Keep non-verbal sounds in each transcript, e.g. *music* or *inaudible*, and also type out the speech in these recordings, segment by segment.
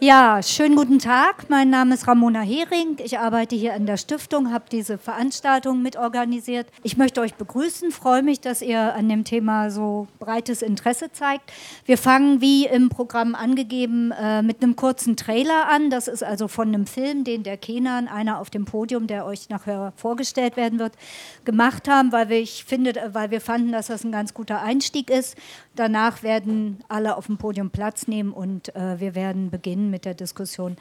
Ja, schönen guten Tag. Mein Name ist Ramona Hering. Ich arbeite hier an der Stiftung, habe diese Veranstaltung mitorganisiert. Ich möchte euch begrüßen, freue mich, dass ihr an dem Thema so breites Interesse zeigt. Wir fangen, wie im Programm angegeben, äh, mit einem kurzen Trailer an. Das ist also von einem Film, den der Kenan, einer auf dem Podium, der euch nachher vorgestellt werden wird, gemacht haben, weil wir, ich finde, weil wir fanden, dass das ein ganz guter Einstieg ist. Danach werden alle auf dem Podium Platz nehmen und äh, wir werden beginnen mit der Diskussion.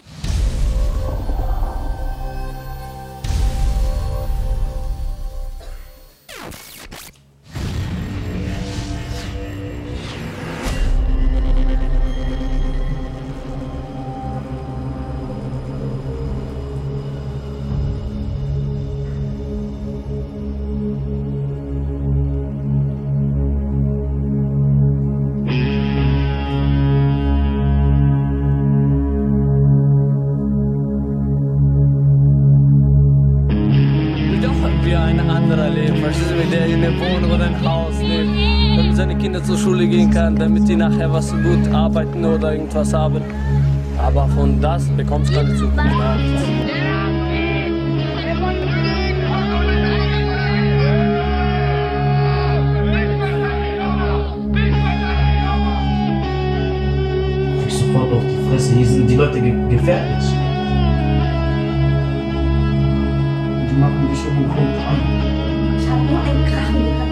Nachher was gut arbeiten oder irgendwas haben. Aber von das bekommst du keine Zukunft. sofort auf die Fresse. Hier sind die Leute ge gefährlich. Die machen mich um den Grund an. Ich habe nur einen Krachen gehört,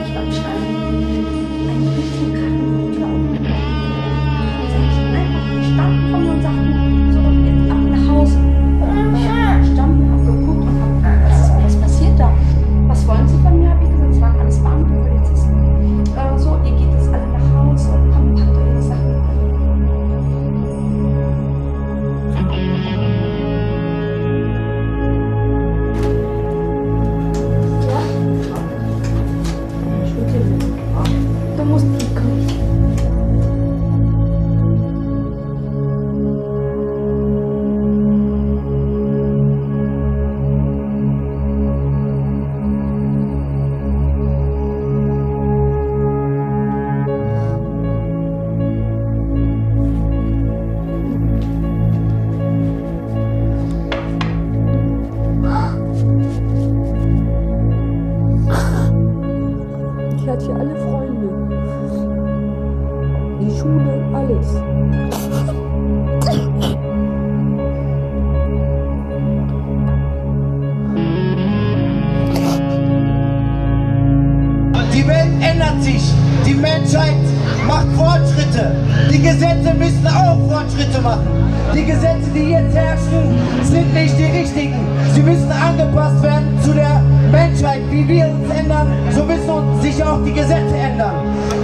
Zeit macht Fortschritte. Die Gesetze müssen auch Fortschritte machen. Die Gesetze, die jetzt herrschen, sind nicht die richtigen. Sie müssen angepasst werden zu der Menschheit. Wie wir uns ändern, so müssen sich auch die Gesetze ändern.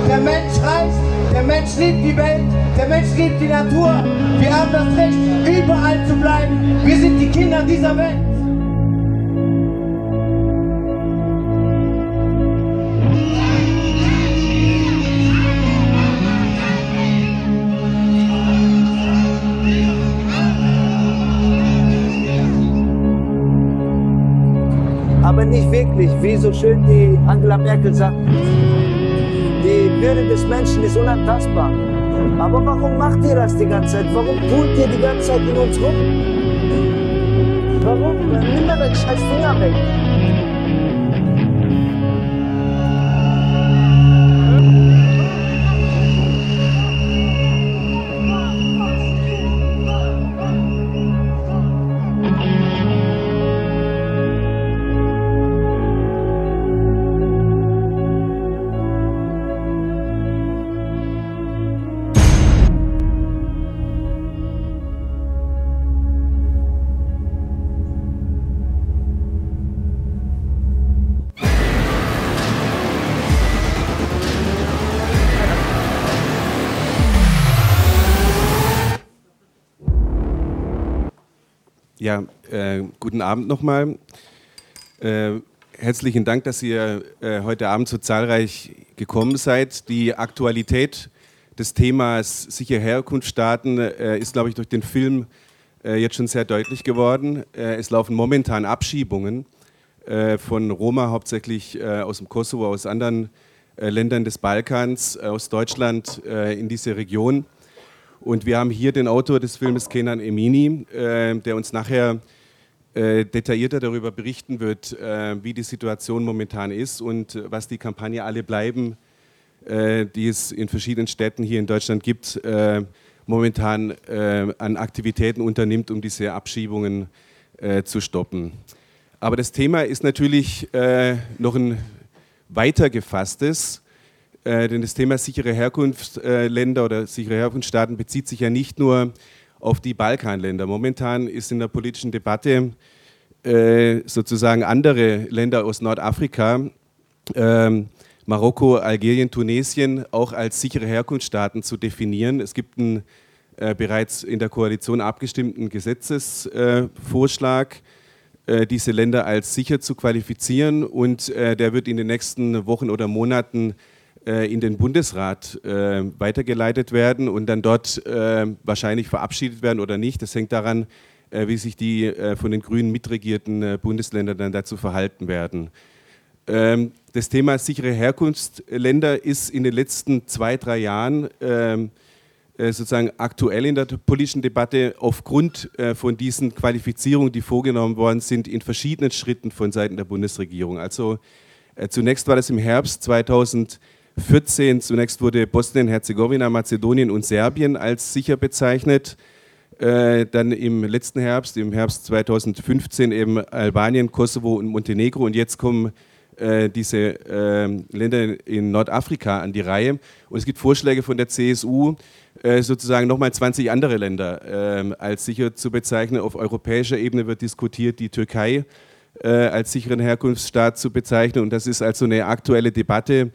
Der Mensch reist, der Mensch liebt die Welt, der Mensch liebt die Natur. Wir haben das Recht, überall zu bleiben. Wir sind die Kinder dieser Welt. Schön die Angela Merkel sagt, die Würde des Menschen ist unantastbar. Aber warum macht ihr das die ganze Zeit? Warum tut ihr die ganze Zeit in uns rum? Warum? Nimm mal den scheiß Finger weg. Ja, äh, guten Abend nochmal. Äh, herzlichen Dank, dass ihr äh, heute Abend so zahlreich gekommen seid. Die Aktualität des Themas sichere Herkunftsstaaten äh, ist, glaube ich, durch den Film äh, jetzt schon sehr deutlich geworden. Äh, es laufen momentan Abschiebungen von Roma, hauptsächlich aus dem Kosovo, aus anderen Ländern des Balkans, aus Deutschland in diese Region. Und wir haben hier den Autor des Filmes Kenan Emini, äh, der uns nachher äh, detaillierter darüber berichten wird, äh, wie die Situation momentan ist und äh, was die Kampagne Alle bleiben, äh, die es in verschiedenen Städten hier in Deutschland gibt, äh, momentan an Aktivitäten unternimmt, um diese Abschiebungen zu stoppen. Aber das Thema ist natürlich noch ein weiter gefasstes, denn das Thema sichere Herkunftsländer oder sichere Herkunftsstaaten bezieht sich ja nicht nur auf die Balkanländer. Momentan ist in der politischen Debatte äh, sozusagen andere Länder aus Nordafrika, äh, Marokko, Algerien, Tunesien, auch als sichere Herkunftsstaaten zu definieren. Es gibt einen äh, bereits in der Koalition abgestimmten Gesetzesvorschlag, äh, diese Länder als sicher zu qualifizieren und äh, der wird in den nächsten Wochen oder Monaten äh, in den Bundesrat äh, weitergeleitet werden und dann dort äh, wahrscheinlich verabschiedet werden oder nicht. Das hängt daran, wie sich die von den Grünen mitregierten Bundesländer dann dazu verhalten werden. Ähm, das Thema sichere Herkunftsländer ist in den letzten zwei, drei Jahren ähm, sozusagen aktuell in der politischen Debatte aufgrund von diesen Qualifizierungen, die vorgenommen worden sind, in verschiedenen Schritten von Seiten der Bundesregierung. Also zunächst war das im Herbst 2000 14 zunächst wurde Bosnien-Herzegowina, Mazedonien und Serbien als sicher bezeichnet. Äh, dann im letzten Herbst, im Herbst 2015 eben Albanien, Kosovo und Montenegro. Und jetzt kommen äh, diese äh, Länder in Nordafrika an die Reihe. Und es gibt Vorschläge von der CSU, sozusagen nochmal 20 andere Länder als sicher zu bezeichnen. Auf europäischer Ebene wird diskutiert, die Türkei als sicheren Herkunftsstaat zu bezeichnen. Und das ist also eine aktuelle Debatte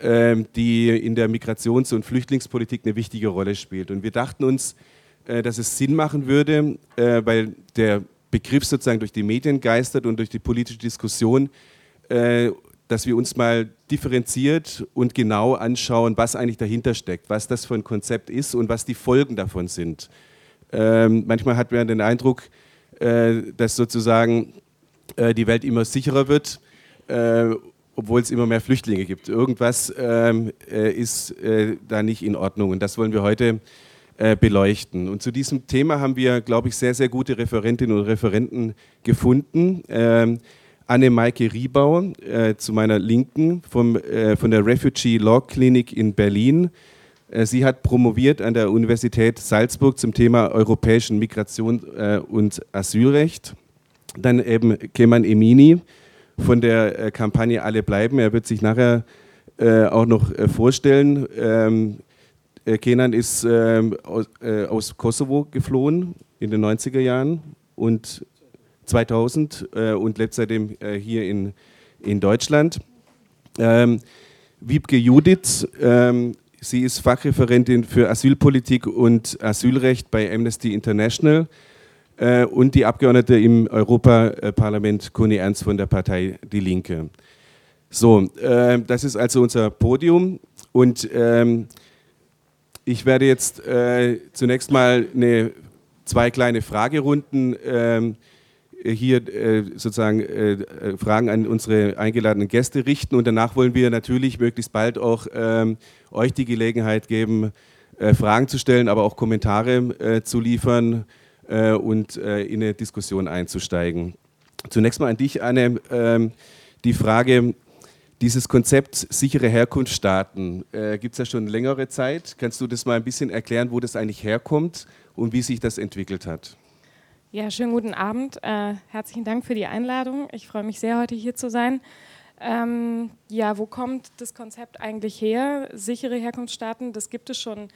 die in der Migrations- und Flüchtlingspolitik eine wichtige Rolle spielt. Und wir dachten uns, äh, dass es Sinn machen würde, äh, weil der Begriff sozusagen durch die Medien geistert und durch die politische Diskussion, äh, dass wir uns mal differenziert und genau anschauen, was eigentlich dahinter steckt, was das für ein Konzept ist und was die Folgen davon sind. Ähm, manchmal hat man den Eindruck, dass sozusagen die Welt immer sicherer wird obwohl es immer mehr Flüchtlinge gibt. Irgendwas ähm, äh, ist äh, da nicht in Ordnung und das wollen wir heute äh, beleuchten. Und zu diesem Thema haben wir, glaube ich, sehr, sehr gute Referentinnen und Referenten gefunden. Ähm, Anne-Maike Riebau äh, zu meiner Linken vom, äh, von der Refugee Law Clinic in Berlin. Äh, sie hat promoviert an der Universität Salzburg zum Thema europäischen Migration und Asylrecht. Dann eben Keman Emini, von der äh, Kampagne Alle bleiben. Er wird sich nachher äh, auch noch äh, vorstellen. Ähm, äh, Kenan ist ähm, aus, äh, aus, Kosovo geflohen in den 90er Jahren und 2000 äh, und lebt seitdem hier in, in Deutschland. Ähm, Wiebke Judith, ähm, sie ist Fachreferentin für Asylpolitik und Asylrecht bei Amnesty International äh, und die Abgeordnete im Europaparlament Conny Ernst von der Partei Die Linke. So, äh, das ist also unser Podium. Und ähm, ich werde jetzt äh, zunächst mal eine, zwei kleine Fragerunden ähm, hier äh, sozusagen äh, Fragen an unsere eingeladenen Gäste richten. Und danach wollen wir natürlich möglichst bald auch ähm, euch die Gelegenheit geben, äh, Fragen zu stellen, aber auch Kommentare zu liefern äh, und äh, in eine Diskussion einzusteigen. Zunächst mal an dich, Anne, ähm, die Frage, dieses Konzept sichere Herkunftsstaaten äh, gibt es ja schon längere Zeit. Kannst du das mal ein bisschen erklären, wo das eigentlich herkommt und wie sich das entwickelt hat? Ja, schönen guten Abend. Äh, herzlichen Dank für die Einladung. Ich freue mich sehr, heute hier zu sein. Ähm, ja, wo kommt das Konzept eigentlich her? Sichere Herkunftsstaaten, das gibt es schon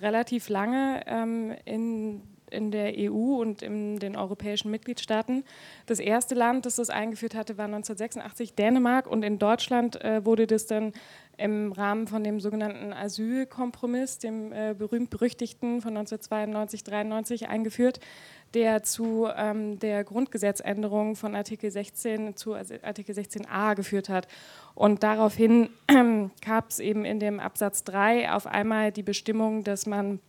relativ lange ähm, in in der EU und in den europäischen Mitgliedstaaten. Das erste Land, das das eingeführt hatte, war 1986 Dänemark und in Deutschland äh, wurde das dann im Rahmen von dem sogenannten Asylkompromiss, dem äh, berühmt-berüchtigten von 1992, 93 eingeführt, der zu ähm, der Grundgesetzänderung von Artikel 16 zu Artikel 16a geführt hat. Und daraufhin äh, *clears throat* gab es eben in dem Absatz 3 auf einmal die Bestimmung, dass man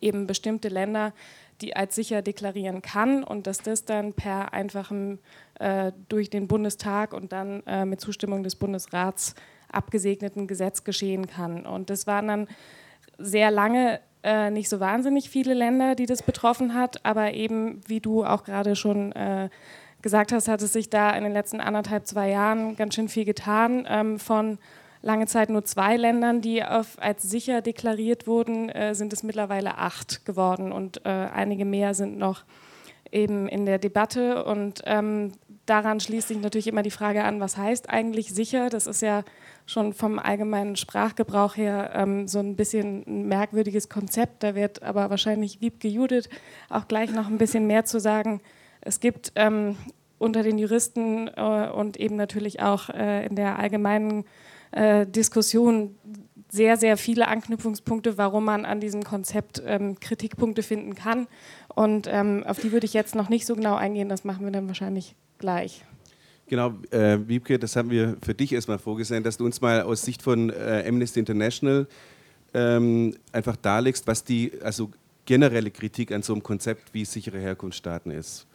eben bestimmte Länder die als sicher deklarieren kann und dass das dann per einfachem äh, durch den Bundestag und dann äh, mit Zustimmung des Bundesrats abgesegneten Gesetz geschehen kann. Und das waren dann sehr lange äh, nicht so wahnsinnig viele Länder, die das betroffen hat, aber eben, wie du auch gerade schon äh, gesagt hast, hat es sich da in den letzten anderthalb, zwei Jahren ganz schön viel getan. Ähm, von lange Zeit nur zwei Ländern, die auf, als sicher deklariert wurden, äh, sind es mittlerweile acht geworden und äh, einige mehr sind noch eben in der Debatte. Und ähm, daran schließt sich natürlich immer die Frage an, was heißt eigentlich sicher? Das ist ja schon vom allgemeinen Sprachgebrauch her ähm, so ein bisschen ein merkwürdiges Konzept. Da wird aber wahrscheinlich Wiebke Judith auch gleich noch ein bisschen mehr zu sagen. Es gibt ähm, unter den Juristen äh, und eben natürlich auch äh, in der allgemeinen äh, Diskussion sehr, sehr viele Anknüpfungspunkte, warum man an diesem Konzept ähm, Kritikpunkte finden kann. Und ähm, auf die würde ich jetzt noch nicht so genau eingehen, das machen wir dann wahrscheinlich gleich. Genau, äh, Wiebke, das haben wir für dich erstmal vorgesehen, dass du uns mal aus Sicht von äh, Amnesty International ähm, einfach darlegst, was die also generelle Kritik an so einem Konzept wie sichere Herkunftsstaaten ist.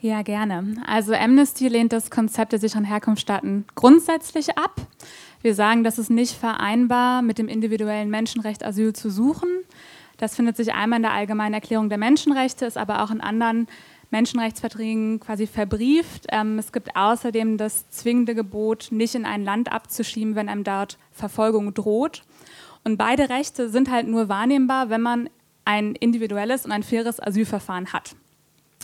Ja, gerne. Also Amnesty lehnt das Konzept der sicheren Herkunftsstaaten grundsätzlich ab. Wir sagen, das ist nicht vereinbar mit dem individuellen Menschenrecht, Asyl zu suchen. Das findet sich einmal in der Allgemeinen Erklärung der Menschenrechte, ist aber auch in anderen Menschenrechtsverträgen quasi verbrieft. Ähm, es gibt außerdem das zwingende Gebot, nicht in ein Land abzuschieben, wenn einem dort Verfolgung droht. Und beide Rechte sind halt nur wahrnehmbar, wenn man ein individuelles und ein faires Asylverfahren hat.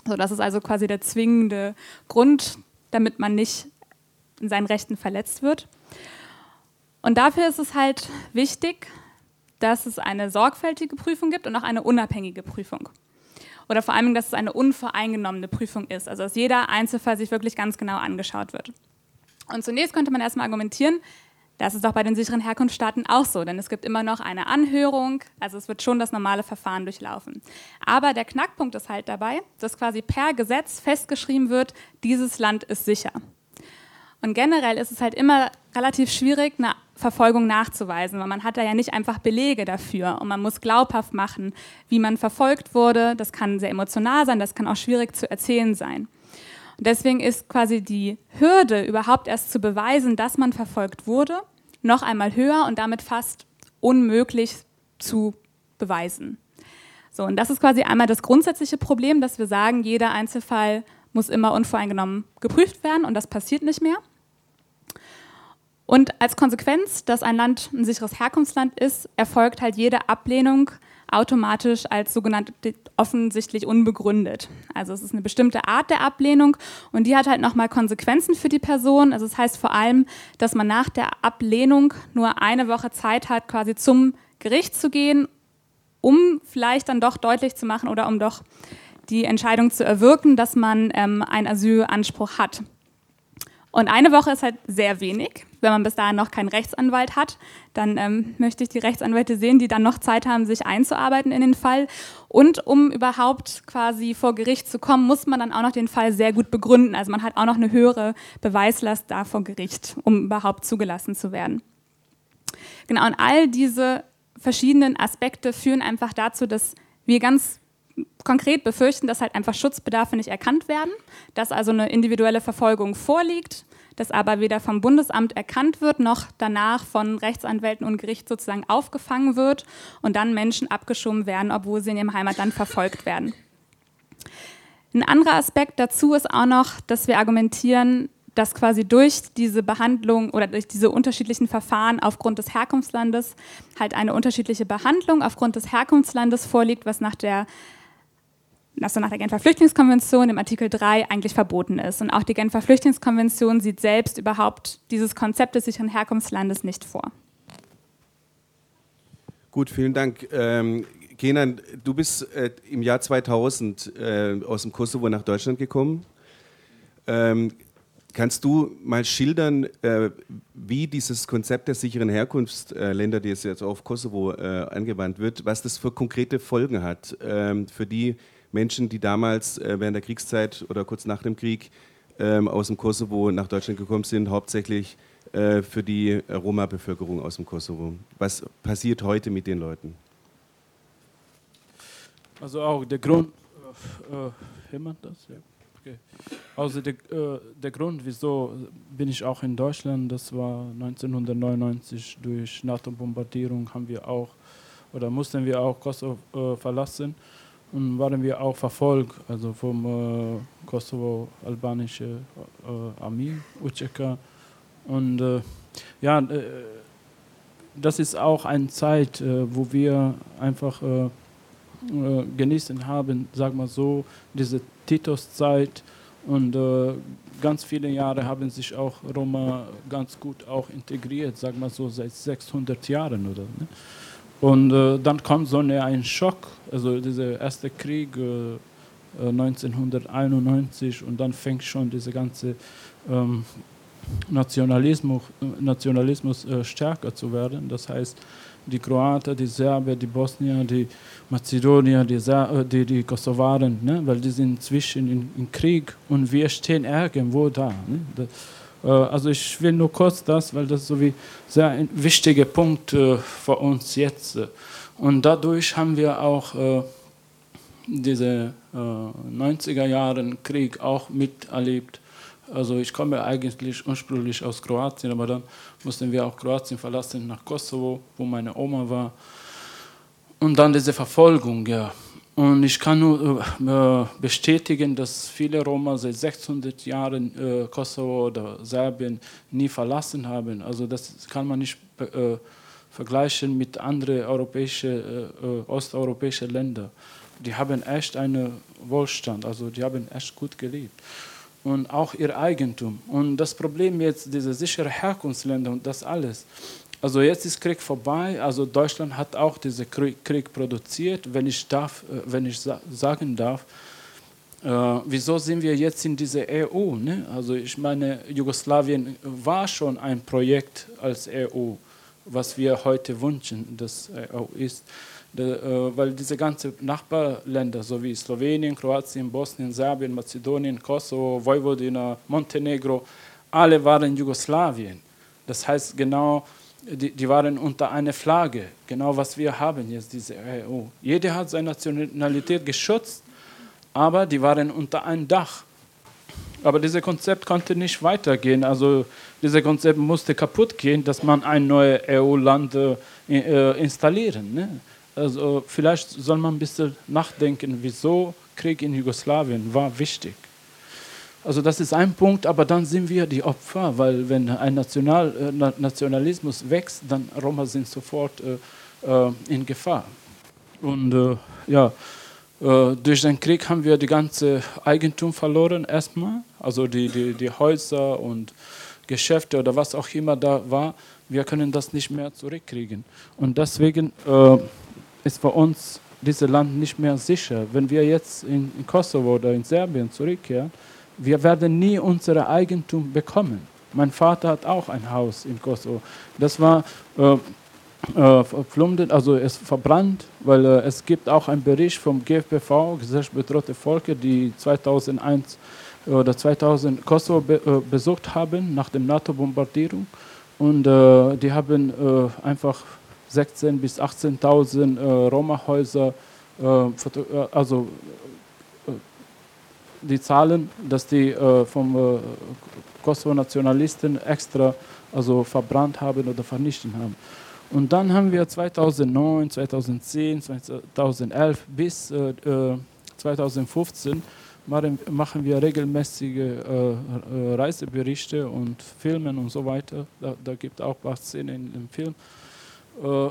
So, das ist also quasi der zwingende Grund, damit man nicht in seinen Rechten verletzt wird. Und dafür ist es halt wichtig, dass es eine sorgfältige Prüfung gibt und auch eine unabhängige Prüfung. Oder vor allem, dass es eine unvoreingenommene Prüfung ist, also dass jeder Einzelfall sich wirklich ganz genau angeschaut wird. Und zunächst könnte man erstmal argumentieren, das ist auch bei den sicheren Herkunftsstaaten auch so, denn es gibt immer noch eine Anhörung, also es wird schon das normale Verfahren durchlaufen. Aber der Knackpunkt ist halt dabei, dass quasi per Gesetz festgeschrieben wird, dieses Land ist sicher. Und generell ist es halt immer relativ schwierig, eine Verfolgung nachzuweisen, weil man hat da ja nicht einfach Belege dafür und man muss glaubhaft machen, wie man verfolgt wurde. Das kann sehr emotional sein, das kann auch schwierig zu erzählen sein. Und deswegen ist quasi die Hürde, überhaupt erst zu beweisen, dass man verfolgt wurde, noch einmal höher und damit fast unmöglich zu beweisen. So, und das ist quasi einmal das grundsätzliche Problem, dass wir sagen, jeder Einzelfall muss immer unvoreingenommen geprüft werden und das passiert nicht mehr. Und als Konsequenz, dass ein Land ein sicheres Herkunftsland ist, erfolgt halt jede Ablehnung automatisch als sogenannte offensichtlich unbegründet. Also es ist eine bestimmte Art der Ablehnung und die hat halt nochmal Konsequenzen für die Person. Also es das heißt vor allem, dass man nach der Ablehnung nur eine Woche Zeit hat, quasi zum Gericht zu gehen, um vielleicht dann doch deutlich zu machen oder um doch die Entscheidung zu erwirken, dass man ähm, einen Asylanspruch hat. Und eine Woche ist halt sehr wenig. Wenn man bis dahin noch keinen Rechtsanwalt hat, dann ähm, möchte ich die Rechtsanwälte sehen, die dann noch Zeit haben, sich einzuarbeiten in den Fall. Und um überhaupt quasi vor Gericht zu kommen, muss man dann auch noch den Fall sehr gut begründen. Also man hat auch noch eine höhere Beweislast da vor Gericht, um überhaupt zugelassen zu werden. Genau, und all diese verschiedenen Aspekte führen einfach dazu, dass wir ganz konkret befürchten, dass halt einfach Schutzbedarfe nicht erkannt werden, dass also eine individuelle Verfolgung vorliegt, das aber weder vom Bundesamt erkannt wird, noch danach von Rechtsanwälten und Gericht sozusagen aufgefangen wird und dann Menschen abgeschoben werden, obwohl sie in ihrem Heimatland verfolgt werden. Ein anderer Aspekt dazu ist auch noch, dass wir argumentieren, dass quasi durch diese Behandlung oder durch diese unterschiedlichen Verfahren aufgrund des Herkunftslandes halt eine unterschiedliche Behandlung aufgrund des Herkunftslandes vorliegt, was nach der so nach der Genfer Flüchtlingskonvention im Artikel 3 eigentlich verboten ist. Und auch die Genfer Flüchtlingskonvention sieht selbst überhaupt dieses Konzept des sicheren Herkunftslandes nicht vor. Gut, vielen Dank. Ähm, Kenan, du bist äh, im Jahr 2000 äh, aus dem Kosovo nach Deutschland gekommen. Ähm, kannst du mal schildern, äh, wie dieses Konzept der sicheren Herkunftsländer, die es jetzt auf Kosovo äh, angewandt wird, was das für konkrete Folgen hat ähm, für die Menschen, die damals äh, während der Kriegszeit oder kurz nach dem Krieg ähm, aus dem Kosovo nach Deutschland gekommen sind, hauptsächlich äh, für die Roma-Bevölkerung aus dem Kosovo. Was passiert heute mit den Leuten? Also auch der Grund, äh, jemand das? Ja. Okay. Also der, äh, der Grund, wieso bin ich auch in Deutschland, das war 1999 durch NATO-Bombardierung haben wir auch oder mussten wir auch Kosovo äh, verlassen und waren wir auch verfolgt, also vom äh, Kosovo-albanische äh, Armee, UCK. Und äh, ja, äh, das ist auch eine Zeit, äh, wo wir einfach äh, genießen haben, sag mal so, diese Titus-Zeit und ganz viele Jahre haben sich auch Roma ganz gut auch integriert, sag mal so seit 600 Jahren oder. Ne? Und äh, dann kommt so eine, ein Schock, also dieser erste Krieg äh, 1991 und dann fängt schon diese ganze ähm, Nationalismus, Nationalismus äh, stärker zu werden. Das heißt, die Kroaten, die Serben, die Bosnier, die Mazedonier, die, Ser die, die Kosovaren, ne? weil die sind zwischen in, in, Krieg und wir stehen irgendwo da. Ne? Das, äh, also ich will nur kurz das, weil das so wie sehr ein wichtiger Punkt äh, für uns jetzt. Und dadurch haben wir auch äh, diese 90er Jahren Krieg auch miterlebt. Also ich komme eigentlich ursprünglich aus Kroatien, aber dann mussten wir auch Kroatien verlassen nach Kosovo, wo meine Oma war. Und dann diese Verfolgung, ja. Und ich kann nur äh, bestätigen, dass viele Roma seit 600 Jahren äh, Kosovo oder Serbien nie verlassen haben. Also das kann man nicht äh, vergleichen mit anderen europäischen, äh, äh, osteuropäischen Ländern. Die haben echt einen Wohlstand, also die haben echt gut gelebt. Und auch ihr Eigentum. Und das Problem jetzt, diese sichere Herkunftsländer und das alles, also jetzt ist Krieg vorbei. Also Deutschland hat auch diesen Krieg produziert. Wenn ich, darf, äh, wenn ich sagen darf, äh, wieso sind wir jetzt in dieser EU? Ne? Also ich meine, Jugoslawien war schon ein Projekt als EU, was wir heute wünschen, dass EU ist. De, äh, weil diese ganzen Nachbarländer, so wie Slowenien, Kroatien, Bosnien, Serbien, Mazedonien, Kosovo, Vojvodina, Montenegro, alle waren Jugoslawien. Das heißt genau, die, die, waren unter einer Flagge, genau was wir haben jetzt, diese EU. Jeder hat seine Nationalität geschützt, aber die waren unter einem Dach. Aber dieses Konzept konnte nicht weitergehen. Also dieses Konzept musste kaputt gehen, dass man ein neues EU-Land äh, installieren. Ne? Also vielleicht soll man ein bisschen nachdenken, wieso Krieg in Jugoslawien war wichtig. Also das ist ein Punkt, aber dann sind wir die Opfer, weil wenn ein National, äh, Nationalismus wächst, dann Roma sind sofort äh, äh, in Gefahr. Und äh, ja, äh, durch den Krieg haben wir die ganze Eigentum verloren erstmal, also die, die, die Häuser und Geschäfte oder was auch immer da war. Wir können das nicht mehr zurückkriegen. Und deswegen äh, ist für uns dieses Land nicht mehr sicher. Wenn wir jetzt in, in Kosovo oder in Serbien zurückkehren, wir werden nie unser Eigentum bekommen. Mein Vater hat auch ein Haus in Kosovo. Das war äh, äh, also es verbrannt, weil äh, es gibt auch einen Bericht vom GFBV, Gesellschaft Bedrohte Volker, die 2001 oder 2000 Kosovo be, äh, besucht haben nach der NATO-Bombardierung. Und äh, die haben äh, einfach 16.000 bis 18.000 Roma-Häuser also die Zahlen, dass die äh, vom äh, Kosovo-Nationalisten extra also verbrannt haben oder vernichtet haben. Und dann haben wir 2009, 2010, 2011 bis äh, 2015 machen, machen wir regelmäßige äh, äh, Reiseberichte und Filmen und so weiter. Da, da gibt es auch ein paar Szenen im Film. Äh,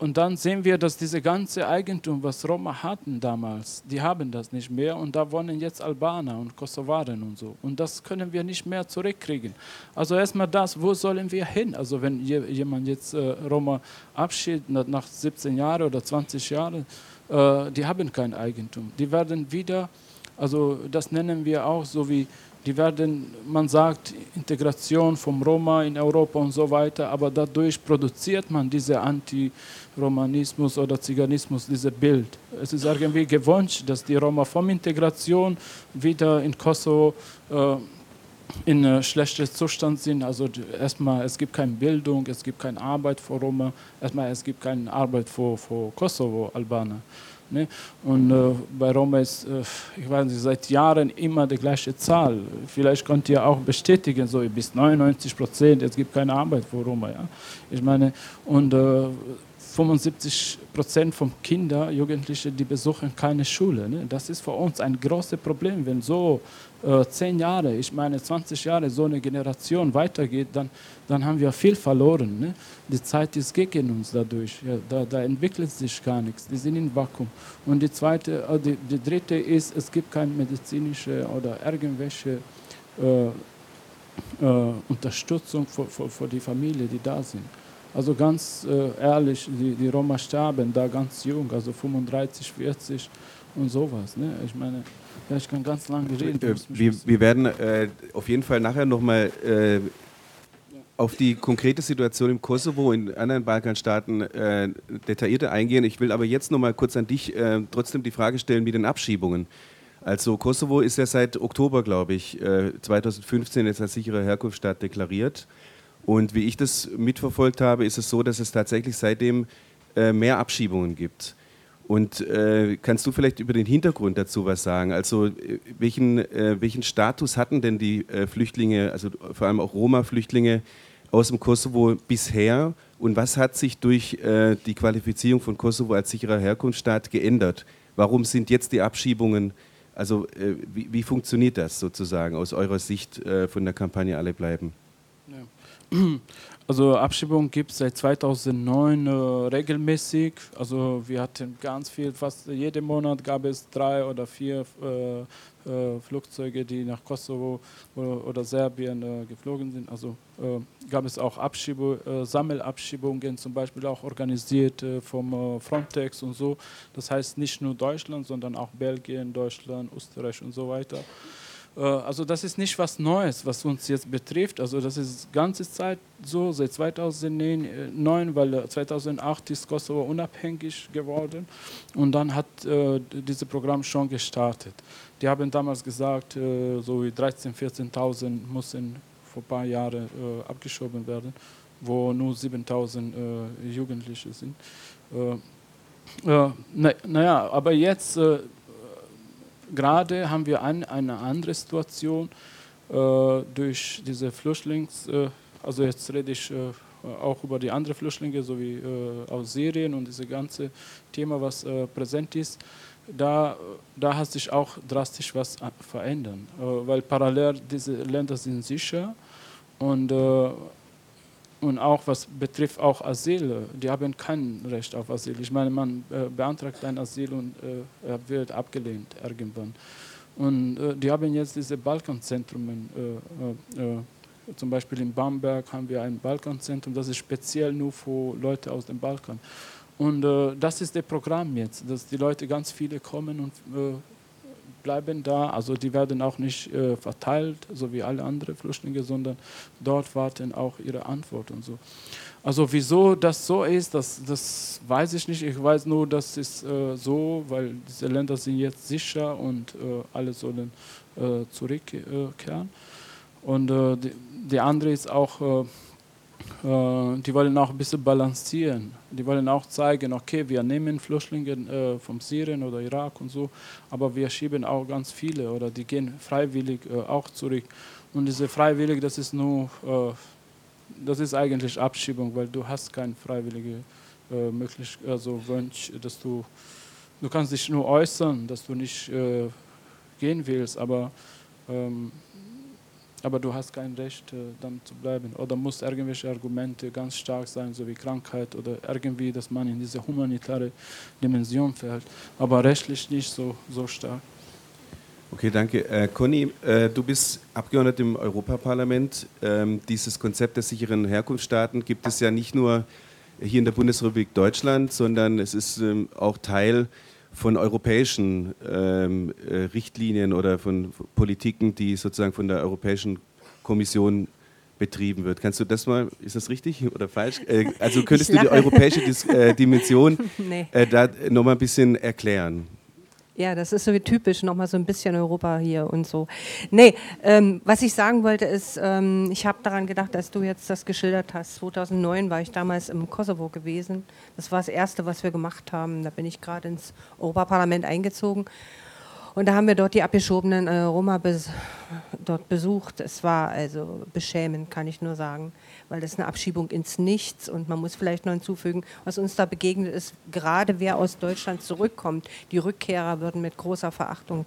und dann sehen wir, dass diese ganze Eigentum, was Roma hatten damals, die haben das nicht mehr und da wohnen jetzt Albaner und Kosovaren und so. Und das können wir nicht mehr zurückkriegen. Also erstmal das, wo sollen wir hin? Also wenn jemand jetzt äh, Roma abschiedet nach 17 Jahren oder 20 Jahren, äh, die haben kein Eigentum. Die werden wieder, also das nennen wir auch so wie die werden, man sagt, Integration vom Roma in Europa und so weiter, aber dadurch produziert man diese Anti-Romanismus oder Ziganismus, dieses Bild. Es ist irgendwie gewünscht, dass die Roma vom Integration wieder in Kosovo äh, in äh, schlechtem Zustand sind. Also erstmal, es gibt keine Bildung, es gibt keine Arbeit für Roma, erstmal, es gibt keine Arbeit für, für Kosovo-Albaner. Ne? Und äh, bei Roma ist, äh, ich weiß nicht, seit Jahren immer die gleiche Zahl. Vielleicht könnt ihr auch bestätigen, so bis 99 Prozent, es gibt keine Arbeit für Roma. Ja? Ich meine, und äh, 75 Prozent von Kindern, Jugendlichen, die besuchen keine Schule. Ne? Das ist für uns ein großes Problem. Wenn so äh, zehn Jahre, ich meine 20 Jahre, so eine Generation weitergeht, dann, dann haben wir viel verloren. Ne? Die Zeit ist gegen uns dadurch. Ja, da, da, entwickelt sich gar nichts. Die sind im Vakuum. Und die zweite, äh, die, die dritte ist, es gibt keine medizinische oder irgendwelche äh, äh, Unterstützung für, für, für die Familie, die da sind. Also ganz äh, ehrlich, die, die Roma sterben da ganz jung, also 35, 40 und sowas. Ne? Ich meine, ja, ich kann ganz lange reden. Äh, wir, wir, werden äh, auf jeden Fall nachher nochmal äh, auf die konkrete Situation im Kosovo und in anderen Balkanstaaten äh, detaillierter eingehen. Ich will aber jetzt nochmal kurz an dich äh, trotzdem die Frage stellen mit den Abschiebungen. Also Kosovo ist ja seit Oktober, glaube ich, 2015 jetzt als sichere Herkunftsstaat deklariert. Und wie ich das mitverfolgt habe, ist es so, dass es tatsächlich seitdem äh, mehr Abschiebungen gibt. Und äh, kannst du vielleicht über den Hintergrund dazu was sagen? Also äh, welchen, äh, welchen Status hatten denn die äh, Flüchtlinge, also vor allem auch Roma-Flüchtlinge aus dem Kosovo bisher? Und was hat sich durch äh, die Qualifizierung von Kosovo als sicherer Herkunftsstaat geändert? Warum sind jetzt die Abschiebungen, also wie, wie, funktioniert das sozusagen aus eurer Sicht von der Kampagne Alle bleiben? Also Abschiebung gibt es seit 2009 äh, regelmäßig. Also wir hatten ganz viel, fast jeden Monat gab es drei oder vier äh, äh, Flugzeuge, die nach Kosovo oder, oder Serbien äh, geflogen sind. Also äh, gab es auch Abschiebung, äh, Sammelabschiebungen, zum Beispiel auch organisiert vom Frontex und so. Das heißt nicht nur Deutschland, sondern auch Belgien, Deutschland, Österreich und so weiter. Äh, also das ist nicht was Neues, was uns jetzt betrifft. Also das ist ganze Zeit so, seit 2009, weil 2008 ist Kosovo unabhängig geworden und dann hat äh, dieses Programm schon gestartet. Die haben damals gesagt, äh, so wie 13.000, 14.000 müssen vor ein paar Jahren äh, abgeschoben werden, wo nur 7.000 äh, Jugendliche sind. Äh, äh naja, na aber jetzt gerade haben wir ein, eine andere Situation äh, durch diese Flüchtlings, äh, also jetzt rede ich äh, auch über die anderen Flüchtlinge, so wie äh, aus Syrien und dieses ganze Thema, was äh, präsent ist. Da, da hat sich auch drastisch was verändert, äh, weil parallel diese Länder sind sicher und und auch was betrifft auch Asyl, die haben kein Recht auf Asyl. Ich meine, man äh, beantragt ein Asyl und äh, wird abgelehnt irgendwann. Und äh, die haben jetzt diese Balkanzentren, äh, zum Beispiel in Bamberg haben wir ein Balkanzentrum, das ist speziell nur für Leute aus dem Balkan. Und das ist das Programm jetzt, dass die Leute ganz viele kommen und bleiben da, also die werden auch nicht äh, verteilt, so wie alle anderen Flüchtlinge, sondern dort warten auch ihre Antwort und so. Also wieso das so ist, das, das weiß ich nicht. Ich weiß nur, das ist äh, so, weil diese Länder sind jetzt sicher und äh, alle sollen äh, zurückkehren. Und äh, die, die andere ist auch äh, die wollen auch ein bisschen balancieren. Die wollen auch zeigen, okay, wir nehmen Flüchtlinge äh, vom Syrien oder Irak und so, aber wir schieben auch ganz viele oder die gehen freiwillig äh, auch zurück. Und diese freiwillig, das ist nur, das ist eigentlich Abschiebung, weil du hast keine freiwillige Möglichkeit, also Wunsch, dass du, du kannst dich nur äußern, dass du nicht gehen willst, aber ähm, aber du hast kein Recht, äh, dann zu bleiben. Oder muss irgendwelche Argumente ganz stark sein, so wie Krankheit oder irgendwie, dass man in diese humanitäre Dimension fällt. Aber rechtlich nicht so, so stark. Okay, danke. Äh, Conny, äh, du bist Abgeordnete im Europaparlament. Ähm, dieses Konzept der sicheren Herkunftsstaaten gibt es ja nicht nur hier in der Bundesrepublik Deutschland, sondern es ist ähm, auch Teil von europäischen ähm, äh, Richtlinien oder von Politiken, die sozusagen von der Europäischen Kommission betrieben wird. Kannst du das mal, ist das richtig oder falsch? Äh, also könntest du die europäische Dis äh, Dimension *laughs* nee. Äh, da nochmal ein bisschen erklären? Ja, das ist so wie typisch, nochmal so ein bisschen Europa hier und so. Nee, ähm, was ich sagen wollte ist, ähm, ich habe daran gedacht, als du jetzt das geschildert hast, 2009 war ich damals im Kosovo gewesen. Das war das Erste, was wir gemacht haben. Da bin ich gerade ins Europaparlament eingezogen. Und da haben wir dort die abgeschobenen äh, Roma bes dort besucht. Es war also beschämend, kann ich nur sagen, weil das ist eine Abschiebung ins Nichts. Und man muss vielleicht noch hinzufügen, was uns da begegnet ist, gerade wer aus Deutschland zurückkommt, die Rückkehrer würden mit großer Verachtung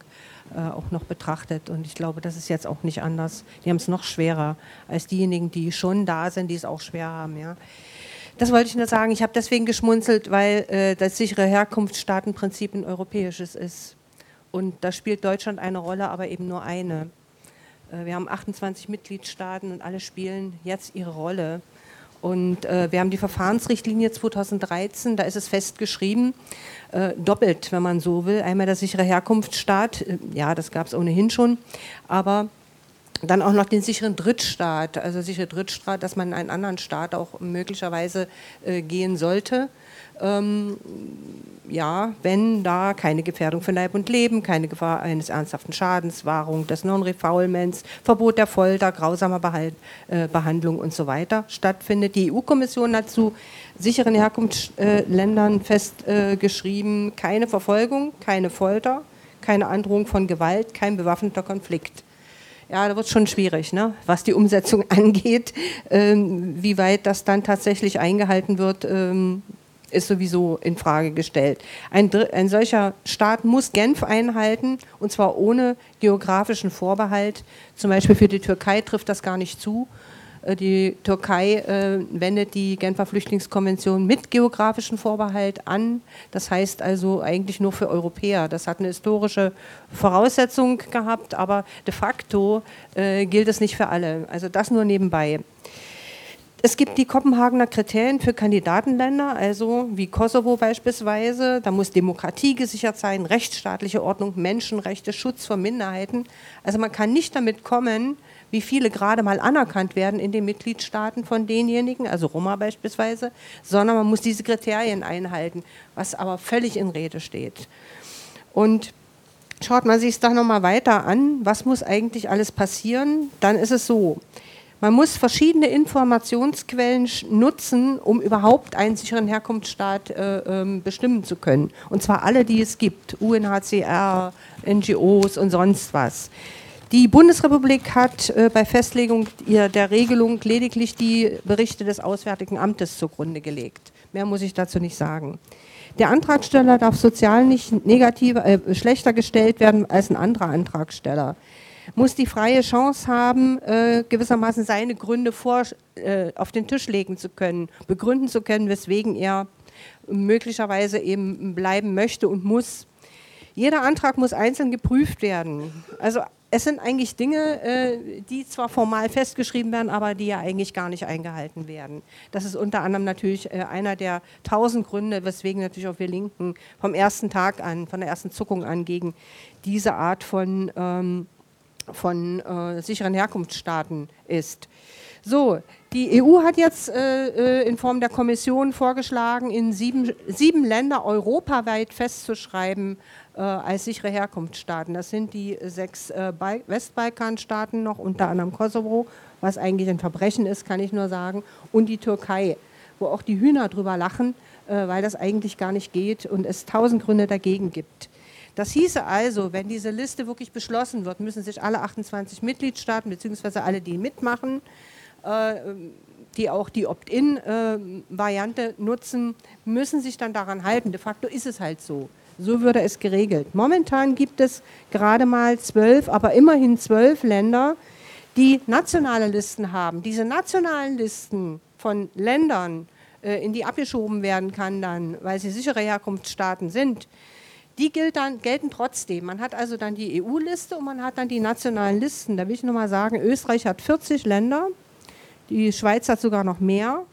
äh, auch noch betrachtet. Und ich glaube, das ist jetzt auch nicht anders. Die haben es noch schwerer als diejenigen, die schon da sind, die es auch schwer haben. Ja. Das wollte ich nur sagen. Ich habe deswegen geschmunzelt, weil äh, das sichere Herkunftsstaatenprinzip ein europäisches ist. Und da spielt Deutschland eine Rolle, aber eben nur eine. Äh, wir haben 28 Mitgliedstaaten und alle spielen jetzt ihre Rolle. Und äh, wir haben die Verfahrensrichtlinie 2013, da ist es festgeschrieben, äh, doppelt, wenn man so will. Einmal der sichere Herkunftsstaat, äh, ja, das gab es ohnehin schon, aber dann auch noch den sicheren Drittstaat, also sichere Drittstaat, dass man in einen anderen Staat auch möglicherweise äh, gehen sollte ähm, ja, wenn da keine Gefährdung für Leib und Leben, keine Gefahr eines ernsthaften Schadens, Wahrung des Non-Refoulements, Verbot der Folter, grausamer Behalt, äh, Behandlung und so weiter stattfindet. Die EU-Kommission hat zu sicheren Herkunftsländern festgeschrieben, äh, keine Verfolgung, keine Folter, keine Androhung von Gewalt, kein bewaffneter Konflikt. Ja, da wird es schon schwierig, ne? was die Umsetzung *laughs* angeht. Ähm, wie weit das dann tatsächlich eingehalten wird, ähm, ist sowieso in Frage gestellt. Ein, ein solcher Staat muss Genf einhalten und zwar ohne geografischen Vorbehalt. Zum Beispiel für die Türkei trifft das gar nicht zu. Äh, die Türkei äh, wendet die Genfer Flüchtlingskonvention mit geografischem Vorbehalt an. Das heißt also eigentlich nur für Europäer. Das hat eine historische Voraussetzung gehabt, aber de facto äh, gilt es nicht für alle. Also das nur nebenbei. Es gibt die Kopenhagener Kriterien für Kandidatenländer, also wie Kosovo beispielsweise. Da muss Demokratie gesichert sein, rechtsstaatliche Ordnung, Menschenrechte, Schutz vor Minderheiten. Also man kann nicht damit kommen, wie viele gerade mal anerkannt werden in den Mitgliedstaaten von denjenigen, also Roma beispielsweise, sondern man muss diese Kriterien einhalten, was aber völlig in Rede steht. Und schaut man sich es da nochmal weiter an, was muss eigentlich alles passieren, dann ist es so, man muss verschiedene Informationsquellen nutzen, um überhaupt einen sicheren Herkunftsstaat äh, ähm, bestimmen zu können. Und zwar alle, die es gibt, UNHCR, NGOs und sonst was. Die Bundesrepublik hat äh, bei Festlegung der Regelung lediglich die Berichte des Auswärtigen Amtes zugrunde gelegt. Mehr muss ich dazu nicht sagen. Der Antragsteller darf sozial nicht negativer, äh, schlechter gestellt werden als ein anderer Antragsteller muss die freie Chance haben, äh, gewissermaßen seine Gründe vor, äh, auf den Tisch legen zu können, begründen zu können, weswegen er möglicherweise eben bleiben möchte und muss. Jeder Antrag muss einzeln geprüft werden. Also es sind eigentlich Dinge, äh, die zwar formal festgeschrieben werden, aber die ja eigentlich gar nicht eingehalten werden. Das ist unter anderem natürlich äh, einer der tausend Gründe, weswegen natürlich auch wir Linken vom ersten Tag an, von der ersten Zuckung an gegen diese Art von ähm, von äh, sicheren Herkunftsstaaten ist. So, die EU hat jetzt äh, äh, in Form der Kommission vorgeschlagen, in sieben, sieben Länder europaweit festzuschreiben äh, als sichere Herkunftsstaaten. Das sind die sechs äh, Westbalkanstaaten noch, unter anderem Kosovo, was eigentlich ein Verbrechen ist, kann ich nur sagen, und die Türkei, wo auch die Hühner drüber lachen, äh, weil das eigentlich gar nicht geht und es tausend Gründe dagegen gibt. Das hieße also, wenn diese Liste wirklich beschlossen wird, müssen sich alle 28 Mitgliedstaaten beziehungsweise alle, die mitmachen, äh, die auch die Opt-in-Variante nutzen, müssen sich dann daran halten. De facto ist es halt so. So würde es geregelt. Momentan gibt es gerade mal zwölf, aber immerhin zwölf Länder, die nationale Listen haben. Diese nationalen Listen von Ländern, äh, in die abgeschoben werden kann dann, weil sie sichere Herkunftsstaaten sind, die gilt dann, gelten trotzdem. Man hat also dann die EU-Liste und man hat dann die nationalen Listen. Da will ich nur mal sagen, Österreich hat 40 Länder, die Schweiz hat sogar noch mehr.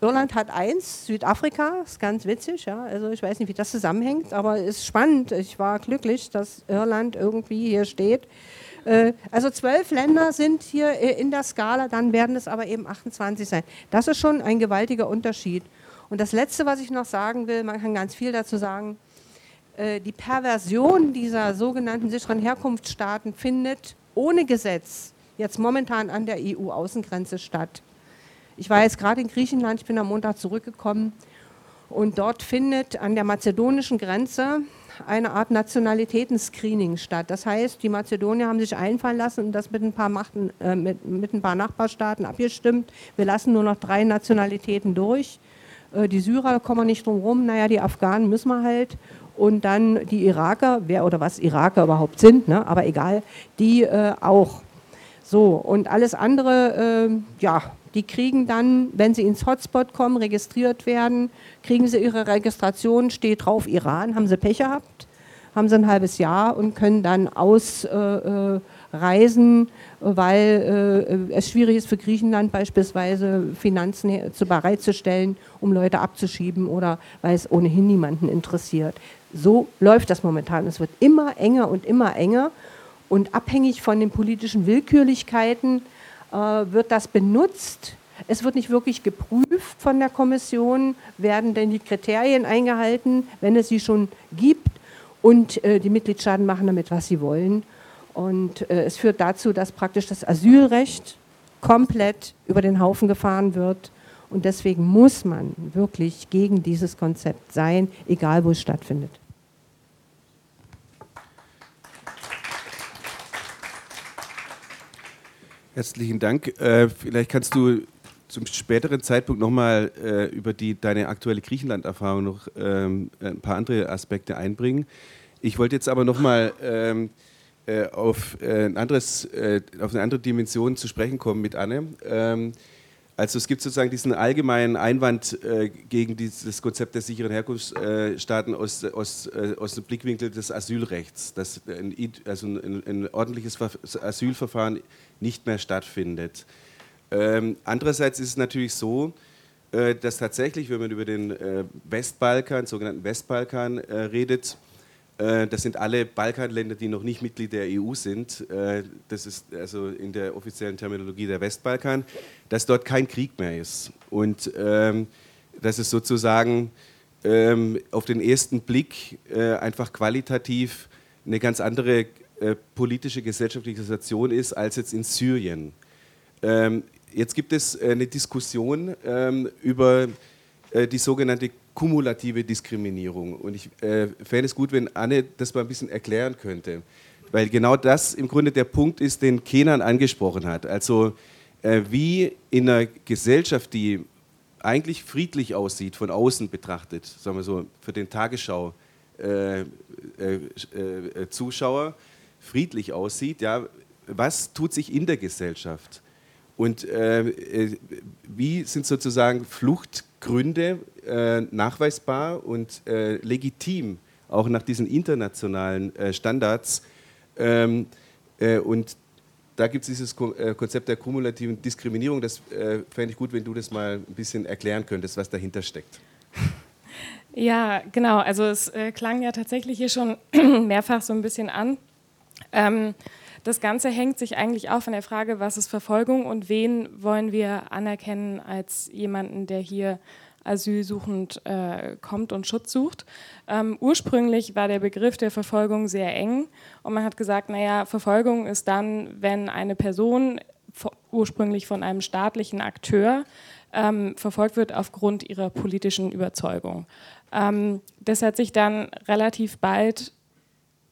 Irland hat eins, Südafrika, ist ganz witzig, ja. Also ich weiß nicht, wie das zusammenhängt, aber ist spannend. Ich war glücklich, dass Irland irgendwie hier steht. Äh, also zwölf Länder sind hier äh, in der Skala, dann werden es aber eben 28 sein. Das ist schon ein gewaltiger Unterschied. Und das Letzte, was ich noch sagen will, man kann ganz viel dazu sagen, die Perversion dieser sogenannten sicheren Herkunftsstaaten findet ohne Gesetz jetzt momentan an der EU-Außengrenze statt. Ich war jetzt gerade in Griechenland, ich bin am Montag zurückgekommen und dort findet an der mazedonischen Grenze eine Art Nationalitätenscreening statt. Das heißt, die Mazedonier haben sich einfallen lassen und das mit ein paar, Machten, äh, mit, mit ein paar Nachbarstaaten abgestimmt. Wir lassen nur noch drei Nationalitäten durch. Äh, die Syrer kommen nicht drum rum, naja, die Afghanen müssen wir halt. Und dann die Iraker, wer oder was Iraker überhaupt sind, ne? aber egal, die äh, auch. So, und alles andere, äh, ja, die kriegen dann, wenn sie ins Hotspot kommen, registriert werden, kriegen sie ihre Registration, steht drauf Iran, haben sie Pech gehabt, haben sie ein halbes Jahr und können dann ausreisen, äh, äh, weil äh, es schwierig ist für Griechenland beispielsweise Finanzen zu bereitzustellen, um Leute abzuschieben oder weil es ohnehin niemanden interessiert. So läuft das momentan. Es wird immer enger und immer enger und abhängig von den politischen Willkürlichkeiten äh, wird das benutzt. Es wird nicht wirklich geprüft von der Kommission, werden denn die Kriterien eingehalten, wenn es sie schon gibt. Und äh, die Mitgliedstaaten machen damit, was sie wollen. Und äh, es führt dazu, dass praktisch das Asylrecht komplett über den Haufen gefahren wird. Und deswegen muss man wirklich gegen dieses Konzept sein, egal wo es stattfindet. Herzlichen Dank. Äh, vielleicht kannst du zum späteren Zeitpunkt nochmal äh, über die, deine aktuelle Griechenland-Erfahrung noch ähm, ein paar andere Aspekte einbringen. Ich wollte jetzt aber nochmal ähm, äh, auf, ein auf eine andere Dimension zu sprechen kommen mit Anne. Ähm, also es gibt sozusagen diesen allgemeinen Einwand äh, gegen dieses Konzept der sicheren Herkunftsstaaten aus, aus, äh, aus dem Blickwinkel des Asylrechts, dass ein, also ein, ein ordentliches Asylverfahren nicht mehr stattfindet. Ähm, andererseits ist es natürlich so, äh, dass tatsächlich, wenn man über den äh, Westbalkan, sogenannten Westbalkan äh, redet, das sind alle Balkanländer, die noch nicht Mitglied der EU sind. Äh, das ist also in der offiziellen Terminologie der Westbalkan, dass dort kein Krieg mehr ist. Und ähm, dass es sozusagen ähm, auf den ersten Blick äh, einfach qualitativ eine ganz andere äh, politische, gesellschaftliche Situation ist als jetzt in Syrien. Ähm, jetzt gibt es äh, eine Diskussion ähm, über äh, die sogenannte kumulative Diskriminierung. Und ich äh, fände es gut, wenn Anne das mal ein bisschen erklären könnte. Weil genau das im Grunde der Punkt ist, den Kenan angesprochen hat. Also äh, wie in einer Gesellschaft, die eigentlich friedlich aussieht, von außen betrachtet, sagen wir so, für den Tagesschau-Zuschauer, friedlich aussieht, ja, was tut sich in der Gesellschaft? Und äh, äh, wie sind sozusagen Fluchtgründe äh, nachweisbar und äh, legitim, auch nach diesen internationalen äh, Standards? Ähm, äh, und da gibt es dieses Konzept der kumulativen Diskriminierung. Das fände ich gut, wenn du das mal ein bisschen erklären könntest, was dahinter steckt. *laughs* Ja, genau. Also es klang ja tatsächlich hier schon *clears throat* mehrfach so ein bisschen an. Ähm, das Ganze hängt sich eigentlich auch von der Frage, was ist Verfolgung und wen wollen wir anerkennen als jemanden, der hier asylsuchend äh, kommt und Schutz sucht. Ähm, ursprünglich war der Begriff der Verfolgung sehr eng und man hat gesagt, naja, Verfolgung ist dann, wenn eine Person ursprünglich von einem staatlichen Akteur ähm, verfolgt wird aufgrund ihrer politischen Überzeugung. Ähm, das hat sich dann relativ bald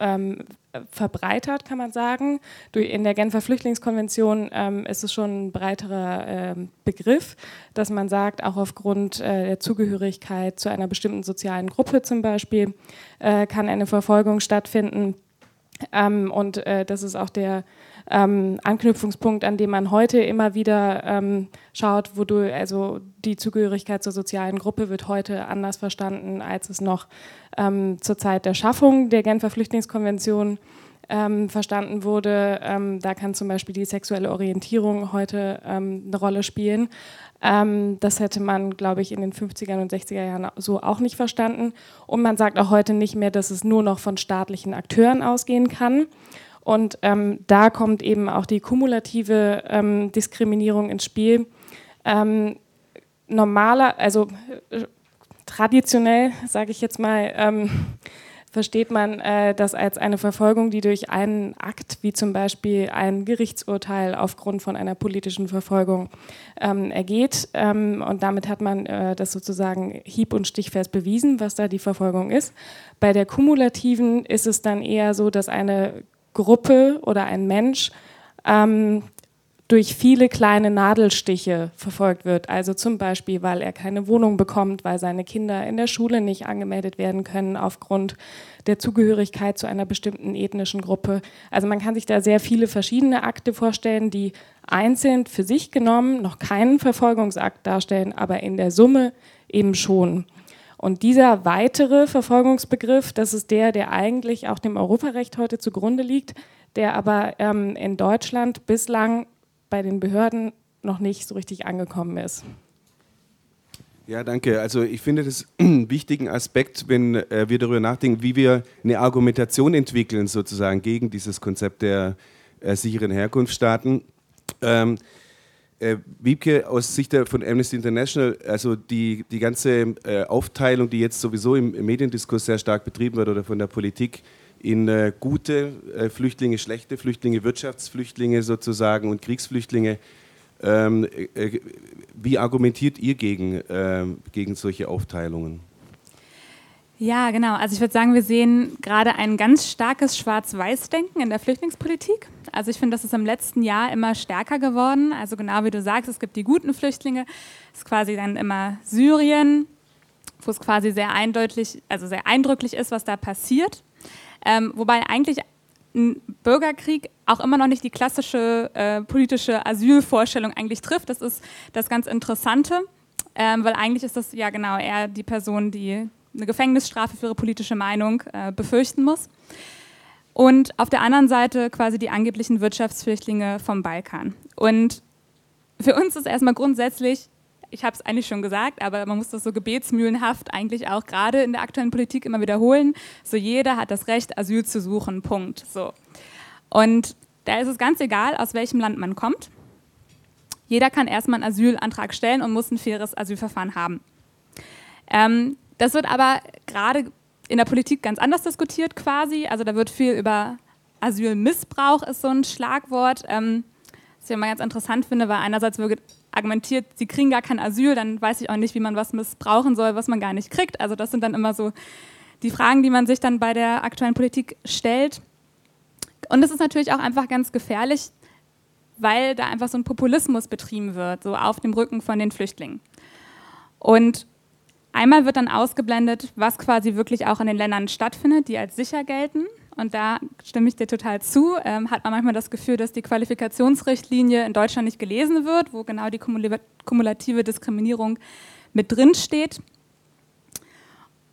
ähm, verbreitert, kann man sagen. In der Genfer Flüchtlingskonvention ähm, ist es schon ein breiterer ähm, Begriff, dass man sagt, auch aufgrund äh, der Zugehörigkeit zu einer bestimmten sozialen Gruppe zum Beispiel äh, kann eine Verfolgung stattfinden. Ähm, und äh, das ist auch der ähm, Anknüpfungspunkt, an dem man heute immer wieder ähm, schaut, wo du, also die Zugehörigkeit zur sozialen Gruppe wird heute anders verstanden, als es noch ähm, zur Zeit der Schaffung der Genfer Flüchtlingskonvention ähm, verstanden wurde. Ähm, da kann zum Beispiel die sexuelle Orientierung heute ähm, eine Rolle spielen. Ähm, das hätte man, glaube ich, in den 50er und 60er Jahren so auch nicht verstanden. Und man sagt auch heute nicht mehr, dass es nur noch von staatlichen Akteuren ausgehen kann. Und ähm, da kommt eben auch die kumulative Diskriminierung ins Spiel. Normaler, also äh, traditionell, sage ich jetzt mal, ähm, versteht man äh, das als eine Verfolgung, die durch einen Akt, wie zum Beispiel ein Gerichtsurteil aufgrund von einer politischen Verfolgung ähm, ergeht. Ähm, und damit hat man äh, das sozusagen hieb- und stichfest bewiesen, was da die Verfolgung ist. Bei der kumulativen ist es dann eher so, dass eine Gruppe oder ein Mensch ähm, durch viele kleine Nadelstiche verfolgt wird. Also zum Beispiel, weil er keine Wohnung bekommt, weil seine Kinder in der Schule nicht angemeldet werden können aufgrund der Zugehörigkeit zu einer bestimmten ethnischen Gruppe. Also man kann sich da sehr viele verschiedene Akte vorstellen, die einzeln für sich genommen noch keinen Verfolgungsakt darstellen, aber in der Summe eben schon. Und dieser weitere Verfolgungsbegriff, das ist der, der eigentlich auch dem Europarecht heute zugrunde liegt, der aber ähm, in Deutschland bislang bei den Behörden noch nicht so richtig angekommen ist. Ja, danke. Also ich finde das *clears throat* einen wichtigen Aspekt, wenn äh, wir darüber nachdenken, wie wir eine Argumentation entwickeln, sozusagen gegen dieses Konzept der äh, sicheren Herkunftsstaaten. Ähm, äh, Wiebke, aus Sicht der, von Amnesty International, also die, die ganze äh, Aufteilung, die jetzt sowieso im, im, Mediendiskurs sehr stark betrieben wird oder von der Politik in äh, gute äh, Flüchtlinge, schlechte Flüchtlinge, Wirtschaftsflüchtlinge sozusagen und Kriegsflüchtlinge, ähm, äh, wie argumentiert ihr gegen, ähm, gegen solche Aufteilungen? Ja, genau. Also ich würde sagen, wir sehen gerade ein ganz starkes Schwarz-Weiß-Denken in der Flüchtlingspolitik. Also ich finde, das ist im letzten Jahr immer stärker geworden. Also genau wie du sagst, es gibt die guten Flüchtlinge, es ist quasi dann immer Syrien, wo es quasi sehr eindeutig, also sehr eindrücklich ist, was da passiert. Ähm, wobei eigentlich ein Bürgerkrieg auch immer noch nicht die klassische äh, politische Asylvorstellung eigentlich trifft. Das ist das ganz Interessante, ähm, weil eigentlich ist das ja genau eher die Person, die eine Gefängnisstrafe für ihre politische Meinung äh, befürchten muss. Und auf der anderen Seite quasi die angeblichen Wirtschaftsflüchtlinge vom Balkan. Und für uns ist erstmal grundsätzlich, ich habe es eigentlich schon gesagt, aber man muss das so gebetsmühlenhaft eigentlich auch gerade in der aktuellen Politik immer wiederholen. So jeder hat das Recht, Asyl zu suchen. Punkt. So. Und da ist es ganz egal, aus welchem Land man kommt. Jeder kann erstmal einen Asylantrag stellen und muss ein faires Asylverfahren haben. Ähm, das wird aber gerade in der Politik ganz anders diskutiert quasi. Also da wird viel über Asylmissbrauch ist so ein Schlagwort. Ähm, was ich immer ganz interessant finde, weil einerseits wird argumentiert, sie kriegen gar kein Asyl, dann weiß ich auch nicht, wie man was missbrauchen soll, was man gar nicht kriegt. Also das sind dann immer so die Fragen, die man sich dann bei der aktuellen Politik stellt. Und es ist natürlich auch einfach ganz gefährlich, weil da einfach so ein Populismus betrieben wird, so auf dem Rücken von den Flüchtlingen. Und Einmal wird dann ausgeblendet, was quasi wirklich auch in den Ländern stattfindet, die als sicher gelten. Und da stimme ich dir total zu. Ähm, hat man manchmal das Gefühl, dass die Qualifikationsrichtlinie in Deutschland nicht gelesen wird, wo genau die kumulative Diskriminierung mit drin steht.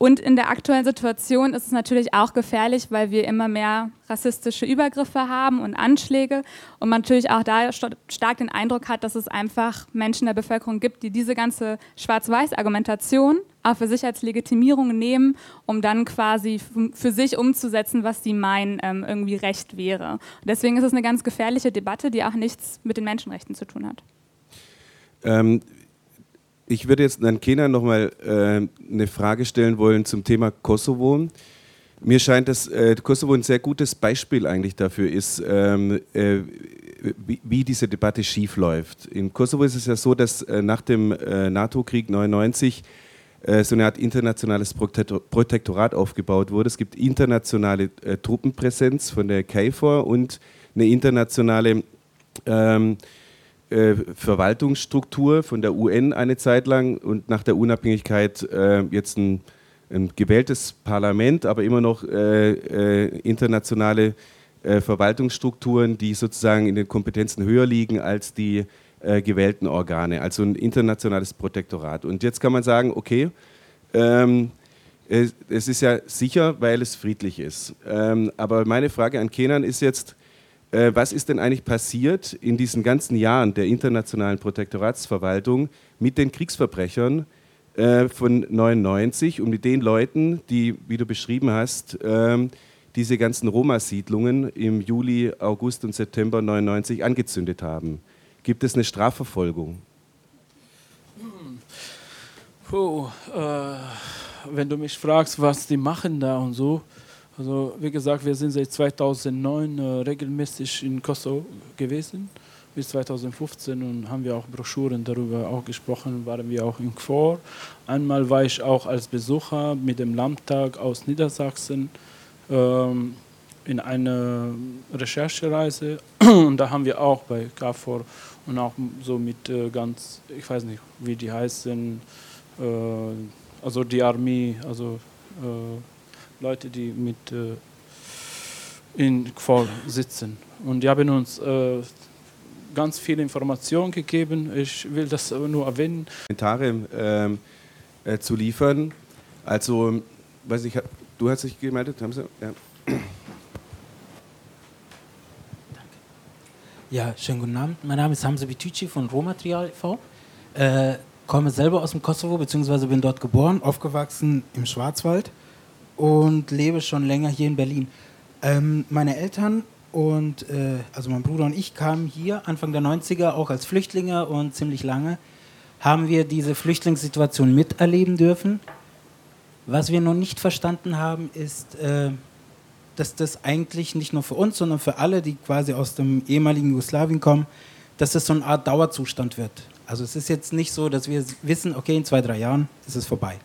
Und in der aktuellen Situation ist es natürlich auch gefährlich, weil wir immer mehr rassistische Übergriffe haben und Anschläge und man natürlich auch da stark den Eindruck hat, dass es einfach Menschen der Bevölkerung gibt, die diese ganze Schwarz-Weiß-Argumentation auch für sich als Legitimierung nehmen, um dann quasi für sich umzusetzen, was sie meinen, ähm, irgendwie recht wäre. Und deswegen ist es eine ganz gefährliche Debatte, die auch nichts mit den Menschenrechten zu tun hat. Ähm, ich würde jetzt an Kenan nochmal äh, eine Frage stellen wollen zum Thema Kosovo. Mir scheint, dass äh, Kosovo ein sehr gutes Beispiel eigentlich dafür ist, ähm, äh, wie, wie, diese Debatte schief läuft. In Kosovo ist es ja so, dass äh, nach dem äh, NATO-Krieg 99 äh, so eine Art internationales Protektorat aufgebaut wurde. Es gibt internationale äh, Truppenpräsenz von der KFOR und eine internationale ähm, äh, Verwaltungsstruktur von der UN eine Zeit lang und nach der Unabhängigkeit äh, jetzt ein, ein, gewähltes Parlament, aber immer noch äh, äh, internationale Verwaltungsstrukturen, die sozusagen in den Kompetenzen höher liegen als die äh, gewählten Organe, also ein internationales Protektorat. Und jetzt kann man sagen, okay, ähm, es, es, ist ja sicher, weil es friedlich ist. Ähm, aber meine Frage an Kenan ist jetzt, äh, was ist denn eigentlich passiert in diesen ganzen Jahren der internationalen Protektoratsverwaltung mit den Kriegsverbrechern äh, von 99 und mit den Leuten, die, wie du beschrieben hast, ähm, diese ganzen Roma-Siedlungen im Juli, August und September 99 angezündet haben? Gibt es eine Strafverfolgung? Puh, äh, wenn du mich fragst, was die machen da und so, Also wie gesagt, wir sind seit 2009 äh, regelmäßig in Kosovo gewesen, bis 2015 und haben wir auch Broschüren darüber auch gesprochen, waren wir auch in KFOR. Einmal war ich auch als Besucher mit dem Landtag aus Niedersachsen ähm, in einer Recherchereise *clears throat* und da haben wir auch bei KFOR und auch so mit äh, ganz, ich weiß nicht, wie die heißen, äh, also die Armee, also äh, Leute, die mit äh, in KFOR sitzen. Und die haben uns äh, ganz viele Informationen gegeben. Ich will das nur erwähnen. Kommentare ähm, äh, zu liefern. Also, weiß ich, du hast dich gemeldet, haben Sie? Ja. Ja, schönen guten Abend. Mein Name ist Hamza Bitüci von Rohmaterial e.V. Äh, komme selber aus dem Kosovo, beziehungsweise bin dort geboren, aufgewachsen im Schwarzwald und lebe schon länger hier in Berlin. Ähm, meine Eltern und äh, also mein Bruder und ich kamen hier Anfang der 90er auch als Flüchtlinge und ziemlich lange haben wir diese Flüchtlingssituation miterleben dürfen. Was wir noch nicht verstanden haben, ist, äh, dass das eigentlich nicht nur für uns, sondern für alle, die quasi aus dem ehemaligen Jugoslawien kommen, dass das so eine Art Dauerzustand wird. Also es ist jetzt nicht so, dass wir wissen, okay, in zwei, drei Jahren ist es vorbei.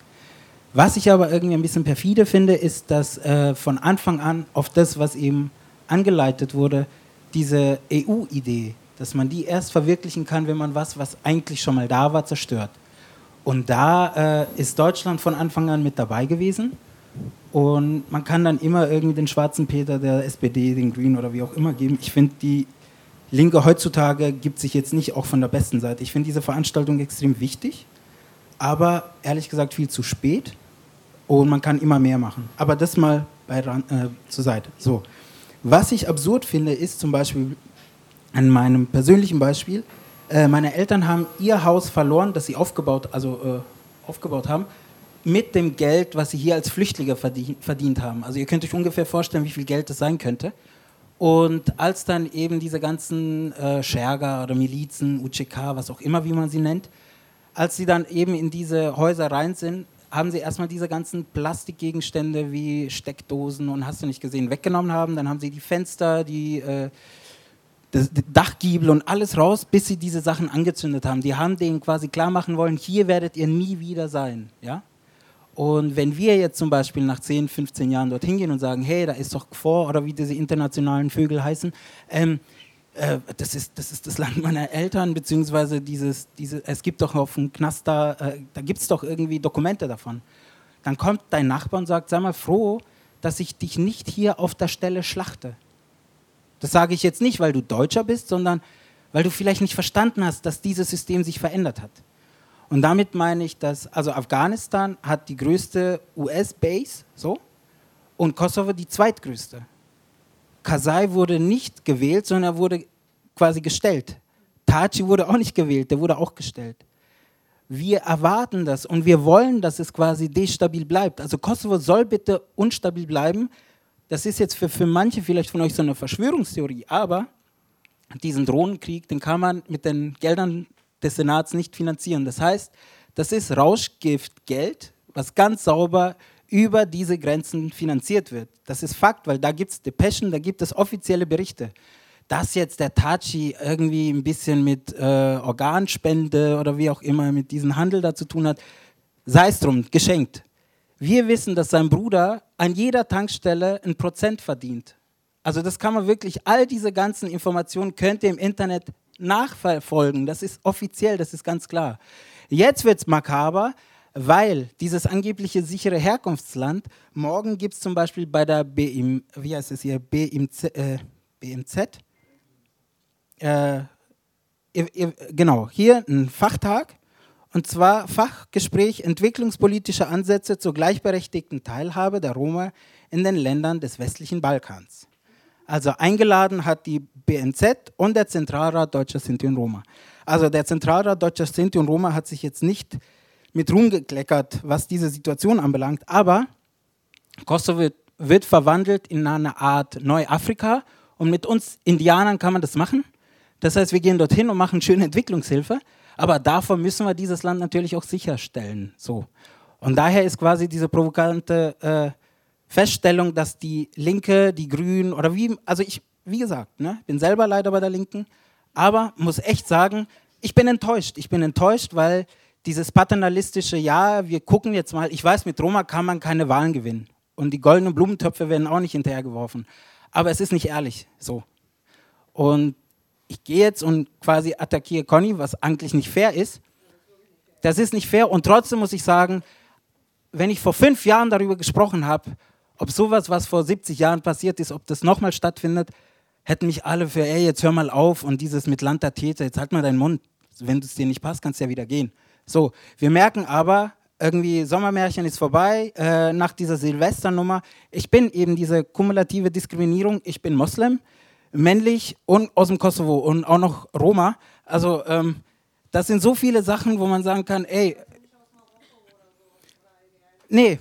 Was ich aber irgendwie ein bisschen perfide finde, ist, dass äh, von Anfang an auf das, was eben angeleitet wurde, diese EU-Idee, dass man die erst verwirklichen kann, wenn man was, was eigentlich schon mal da war, zerstört. Und da äh, ist Deutschland von Anfang an mit dabei gewesen. Und man kann dann immer irgendwie den schwarzen Peter der SPD, den Green oder wie auch immer geben. Ich finde, die Linke heutzutage gibt sich jetzt nicht auch von der besten Seite. Ich finde diese Veranstaltung extrem wichtig, aber ehrlich gesagt viel zu spät. Und man kann immer mehr machen. Aber das mal bei, äh, zur Seite. So. Was ich absurd finde, ist zum Beispiel an meinem persönlichen Beispiel, äh, meine Eltern haben ihr Haus verloren, das sie aufgebaut, also, äh, aufgebaut haben, mit dem Geld, was sie hier als Flüchtlinge verdient, verdient haben. Also ihr könnt euch ungefähr vorstellen, wie viel Geld das sein könnte. Und als dann eben diese ganzen äh, Scherger oder Milizen, UCK, was auch immer, wie man sie nennt, als sie dann eben in diese Häuser rein sind, haben sie erstmal diese ganzen Plastikgegenstände wie Steckdosen und hast du nicht gesehen, weggenommen haben. Dann haben sie die Fenster, die, äh, das, die Dachgiebel und alles raus, bis sie diese Sachen angezündet haben. Die haben denen quasi klar machen wollen, hier werdet ihr nie wieder sein. Ja? Und wenn wir jetzt zum Beispiel nach 10, 15 Jahren dorthin gehen und sagen, hey, da ist doch vor oder wie diese internationalen Vögel heißen, ähm, äh, das, ist, das ist das Land meiner Eltern, beziehungsweise dieses, diese, es gibt doch auf dem Knast da, äh, da gibt es doch irgendwie Dokumente davon. Dann kommt dein Nachbar und sagt, sei mal froh, dass ich dich nicht hier auf der Stelle schlachte. Das sage ich jetzt nicht, weil du Deutscher bist, sondern weil du vielleicht nicht verstanden hast, dass dieses System sich verändert hat. Und damit meine ich, dass also Afghanistan hat die größte US-Base, so, und Kosovo die zweitgrößte. Kasai wurde nicht gewählt, sondern er wurde quasi gestellt. Taci wurde auch nicht gewählt, der wurde auch gestellt. Wir erwarten das und wir wollen, dass es quasi destabil bleibt. Also Kosovo soll bitte unstabil bleiben. Das ist jetzt für, für manche vielleicht von euch so eine Verschwörungstheorie, aber diesen Drohnenkrieg, den kann man mit den Geldern des Senats nicht finanzieren. Das heißt, das ist Rauschgiftgeld, was ganz sauber über diese Grenzen finanziert wird. Das ist Fakt, weil da gibt es Depeschen, da gibt es offizielle Berichte. Dass jetzt der Tachi irgendwie ein bisschen mit äh, Organspende oder wie auch immer mit diesem Handel da zu tun hat, sei es drum, geschenkt. Wir wissen, dass sein Bruder an jeder Tankstelle ein Prozent verdient. Also das kann man wirklich, all diese ganzen Informationen könnt ihr im Internet nachverfolgen. Das ist offiziell, das ist ganz klar. Jetzt wird es makaber, weil dieses angebliche sichere Herkunftsland, morgen gibt es zum Beispiel bei der BIM, wie heißt es hier, BIMZ, äh, BMZ, äh, genau, hier ein Fachtag, und zwar Fachgespräch Entwicklungspolitische Ansätze zur gleichberechtigten Teilhabe der Roma in den Ländern des westlichen Balkans. Also eingeladen hat die BNZ und der Zentralrat Deutscher Sinti und Roma. Also der Zentralrat Deutscher Sinti und Roma hat sich jetzt nicht mit Ruhm gekleckert, was diese Situation anbelangt, aber Kosovo wird, wird verwandelt in eine Art Neuafrika und mit uns Indianern kann man das machen. Das heißt, wir gehen dorthin und machen schöne Entwicklungshilfe, aber davor müssen wir dieses Land natürlich auch sicherstellen. So. Und daher ist quasi diese provokante äh, Feststellung, dass die Linke, die Grünen oder wie, also ich, wie gesagt, ne, bin selber leider bei der Linken, aber muss echt sagen, ich bin enttäuscht. Ich bin enttäuscht, weil dieses paternalistische, ja, wir gucken jetzt mal, ich weiß, mit Roma kann man keine Wahlen gewinnen. Und die goldenen Blumentöpfe werden auch nicht hinterhergeworfen. Aber es ist nicht ehrlich so. Und ich gehe jetzt und quasi attackiere Conny, was eigentlich nicht fair ist. Das ist nicht fair. Und trotzdem muss ich sagen, wenn ich vor fünf Jahren darüber gesprochen habe, ob sowas, was vor 70 Jahren passiert ist, ob das nochmal stattfindet, hätten mich alle für, ey, jetzt hör mal auf und dieses mit Land der Täter, jetzt halt mal deinen Mund. Wenn es dir nicht passt, kannst du ja wieder gehen. So, wir merken aber, irgendwie Sommermärchen ist vorbei, äh, nach dieser Silvesternummer. Ich bin eben diese kumulative Diskriminierung, ich bin Moslem, männlich und aus dem Kosovo und auch noch Roma. Also ähm, das sind so viele Sachen, wo man sagen kann, ey, nee,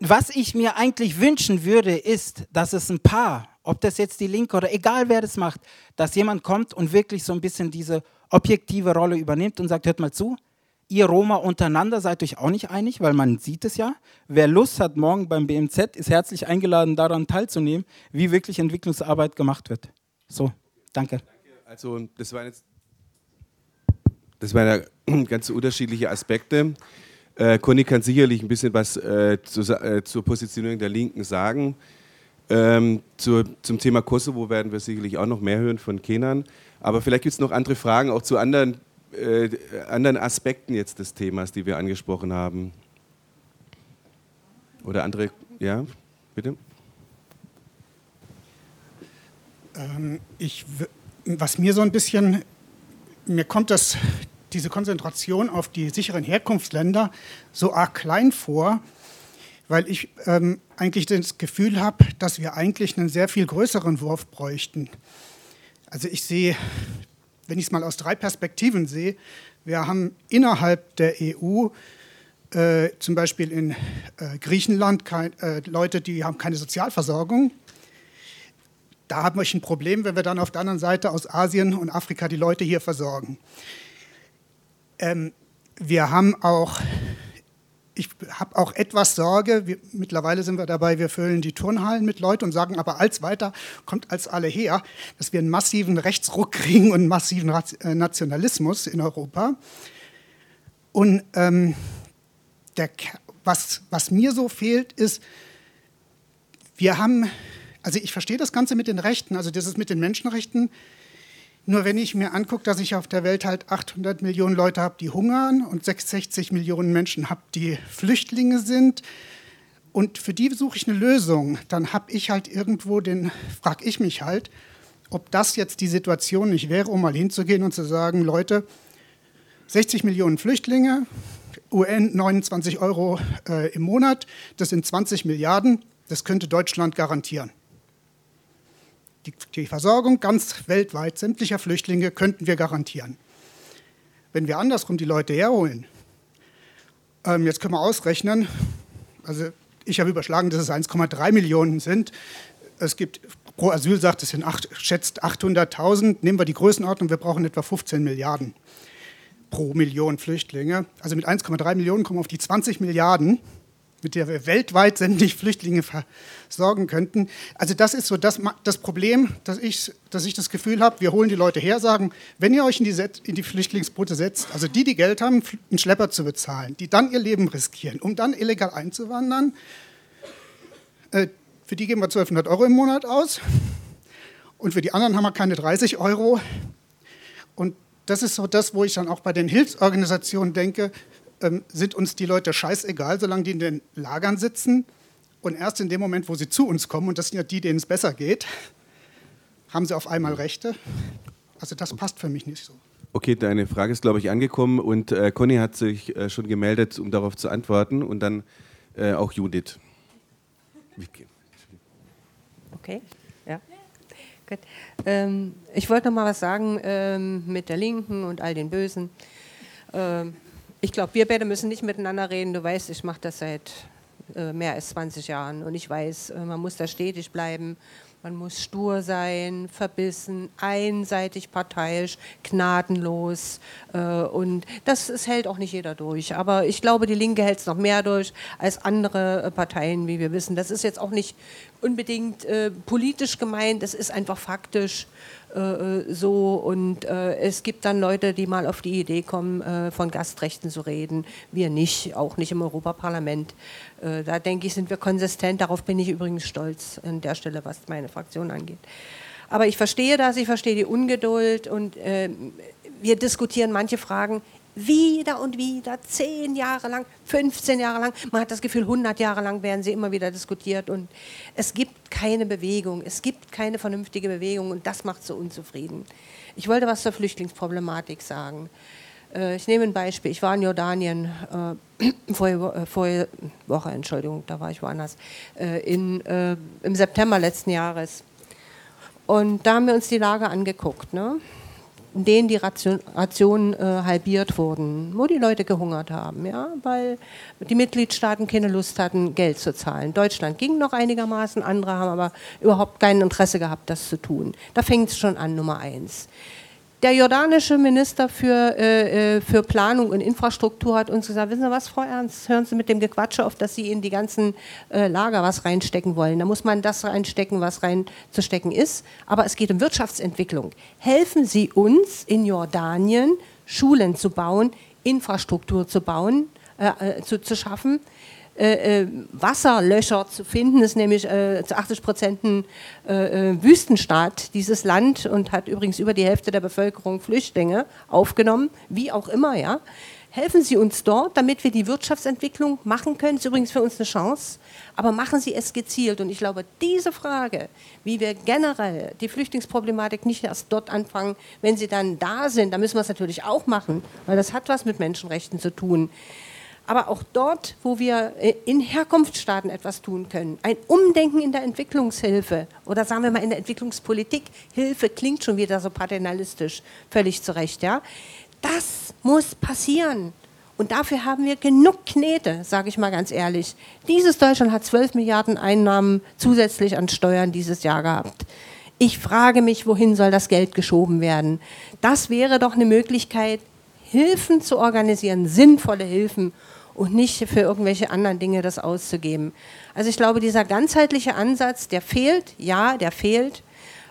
was ich mir eigentlich wünschen würde, ist, dass es ein Paar, ob das jetzt die Linke oder egal wer das macht, dass jemand kommt und wirklich so ein bisschen diese objektive Rolle übernimmt und sagt, hört mal zu, ihr Roma untereinander seid euch auch nicht einig, weil man sieht es ja. Wer Lust hat, morgen beim BMZ, ist herzlich eingeladen, daran teilzunehmen, wie wirklich Entwicklungsarbeit gemacht wird. So, danke. Also das waren jetzt das waren ja *clears throat* ganz unterschiedliche Aspekte. Äh, Conny kann sicherlich ein bisschen was äh, zu, äh, zur Positionierung der Linken sagen. Ähm, zur, zum Thema Kosovo werden wir sicherlich auch noch mehr hören von Kenan. Aber vielleicht gibt es noch andere Fragen, auch zu anderen, äh, anderen Aspekten jetzt des Themas, die wir angesprochen haben. Oder andere, ja, bitte? Ähm, ich, was mir so ein bisschen, mir kommt das, diese Konzentration auf die sicheren Herkunftsländer so arg klein vor, weil ich ähm, eigentlich das Gefühl habe, dass wir eigentlich einen sehr viel größeren Wurf bräuchten. Also ich sehe, wenn ich es mal aus drei Perspektiven sehe, wir haben innerhalb der EU äh, zum Beispiel in äh, Griechenland kein, äh, Leute, die haben keine Sozialversorgung. Da haben wir ein Problem, wenn wir dann auf der anderen Seite aus Asien und Afrika die Leute hier versorgen. Ähm, wir haben auch, ich habe auch etwas Sorge, wir, mittlerweile sind wir dabei, wir füllen die Turnhallen mit Leuten und sagen aber als weiter kommt als alle her, dass wir einen massiven Rechtsruck kriegen und einen massiven äh, Nationalismus in Europa. Und ähm, der, was, was mir so fehlt, ist, wir haben also ich verstehe das Ganze mit den Rechten, also das ist mit den Menschenrechten. Nur wenn ich mir angucke, dass ich auf der Welt halt 800 Millionen Leute habe, die hungern und 66 Millionen Menschen habe, die Flüchtlinge sind und für die suche ich eine Lösung, dann habe ich halt irgendwo den, frage ich mich halt, ob das jetzt die Situation nicht wäre, um mal hinzugehen und zu sagen, Leute, 60 Millionen Flüchtlinge, UN 29 Euro äh, im Monat, das sind 20 Milliarden, das könnte Deutschland garantieren die, die Versorgung ganz weltweit sämtlicher Flüchtlinge könnten wir garantieren. Wenn wir andersrum die Leute herholen, ähm, jetzt können wir ausrechnen, also ich habe überschlagen, dass es 1,3 Millionen sind. Es gibt pro Asyl sagt es sind acht, schätzt 800.000. Nehmen wir die Größenordnung, wir brauchen etwa 15 Milliarden pro Million Flüchtlinge. Also mit 1,3 Millionen kommen wir auf die 20 Milliarden mit der wir weltweit sämtliche Flüchtlinge versorgen könnten. Also das ist so das, das Problem, dass ich, dass ich das Gefühl habe, wir holen die Leute her, sagen, wenn ihr euch in die, in die Flüchtlingsboote setzt, also die, die Geld haben, einen Schlepper zu bezahlen, die dann ihr Leben riskieren, um dann illegal einzuwandern, äh, für die geben wir 1200 Euro im Monat aus und für die anderen haben wir keine 30 Euro. Und das ist so das, wo ich dann auch bei den Hilfsorganisationen denke, ähm, sind uns die Leute scheißegal, solange die in den Lagern sitzen. Und erst in dem Moment, wo sie zu uns kommen, und das sind ja die, denen es besser geht, haben sie auf einmal Rechte. Also das passt für mich nicht so. Okay, deine Frage ist, glaube ich, angekommen und äh, Conny hat sich äh, schon gemeldet, um darauf zu antworten und dann äh, auch Judith. Okay, ja. Gut. Ähm, ich wollte noch mal was sagen ähm, mit der Linken und all den Bösen. Ähm, ich glaube, wir beide müssen nicht miteinander reden. Du weißt, ich mache das seit äh, mehr als 20 Jahren und ich weiß, äh, man muss da stetig bleiben Man muss stur sein, verbissen, einseitig parteiisch, gnadenlos. Äh, und das, das hält auch nicht jeder durch. Aber ich glaube, die Linke hält es noch mehr durch als andere äh, Parteien, wie wir wissen. Das ist jetzt auch nicht unbedingt äh, politisch gemeint, das ist einfach faktisch äh, äh, so. Und äh, es gibt dann Leute, die mal auf die Idee kommen, äh, von Gastrechten zu reden. Wir nicht, auch nicht im Europaparlament. Äh, da denke ich, sind wir konsistent. Darauf bin ich übrigens stolz an der Stelle, was meine Fraktion angeht. Aber ich verstehe das, ich verstehe die Ungeduld und äh, wir diskutieren manche Fragen wieder und wieder, zehn Jahre lang, 15 Jahre lang. Man hat das Gefühl, 100 Jahre lang werden sie immer wieder diskutiert und es gibt keine Bewegung, es gibt keine vernünftige Bewegung und das macht so unzufrieden. Ich wollte was zur Flüchtlingsproblematik sagen. Äh, ich nehme ein Beispiel. Ich war in Jordanien äh, *clears throat* vorige, äh, vorige Woche, Entschuldigung, da war ich woanders, äh, in, äh, im September letzten Jahres. Und da haben wir uns die Lage angeguckt. Ne? In denen die Ration, Rationen äh, halbiert wurden, wo die Leute gehungert haben, ja, weil die Mitgliedstaaten keine Lust hatten, Geld zu zahlen. Deutschland ging noch einigermaßen, andere haben aber überhaupt kein Interesse gehabt, das zu tun. Da fängt es schon an, Nummer eins. Der jordanische Minister für, äh, äh, für Planung und Infrastruktur hat uns gesagt, wissen Sie was, Frau Ernst, hören Sie mit dem Gequatsche auf, dass Sie in die ganzen äh, Lager was reinstecken wollen. Da muss man das reinstecken, was reinzustecken ist. Aber es geht um Wirtschaftsentwicklung. Helfen Sie uns in Jordanien, Schulen zu bauen, Infrastruktur zu bauen, äh, äh zu, zu schaffen, äh, äh, Wasserlöcher zu finden, ist nämlich äh, zu 80 Prozent ein äh, äh, Wüstenstaat, dieses Land, und hat übrigens über die Hälfte der Bevölkerung Flüchtlinge aufgenommen, wie auch immer, ja. Helfen Sie uns dort, damit wir die Wirtschaftsentwicklung machen können. Das ist übrigens für uns eine Chance, aber machen Sie es gezielt. Und ich glaube, diese Frage, wie wir generell die Flüchtlingsproblematik nicht erst dort anfangen, wenn sie dann da sind, da müssen wir es natürlich auch machen, weil das hat was mit Menschenrechten zu tun aber auch dort, wo wir äh, in Herkunftsstaaten etwas tun können. Ein Umdenken in der Entwicklungshilfe oder sagen wir mal in der Entwicklungspolitik. Hilfe klingt schon wieder so paternalistisch, völlig zu Recht. Ja? Das muss passieren. Und dafür haben wir genug Knete, sage ich mal ganz ehrlich. Dieses Deutschland hat 12 Milliarden Einnahmen zusätzlich an Steuern dieses Jahr gehabt. Ich frage mich, wohin soll das Geld geschoben werden? Das wäre doch eine Möglichkeit, Hilfen zu organisieren, sinnvolle Hilfen und nicht für irgendwelche anderen Dinge das auszugeben. Also ich glaube, dieser ganzheitliche Ansatz, der fehlt, ja, der fehlt.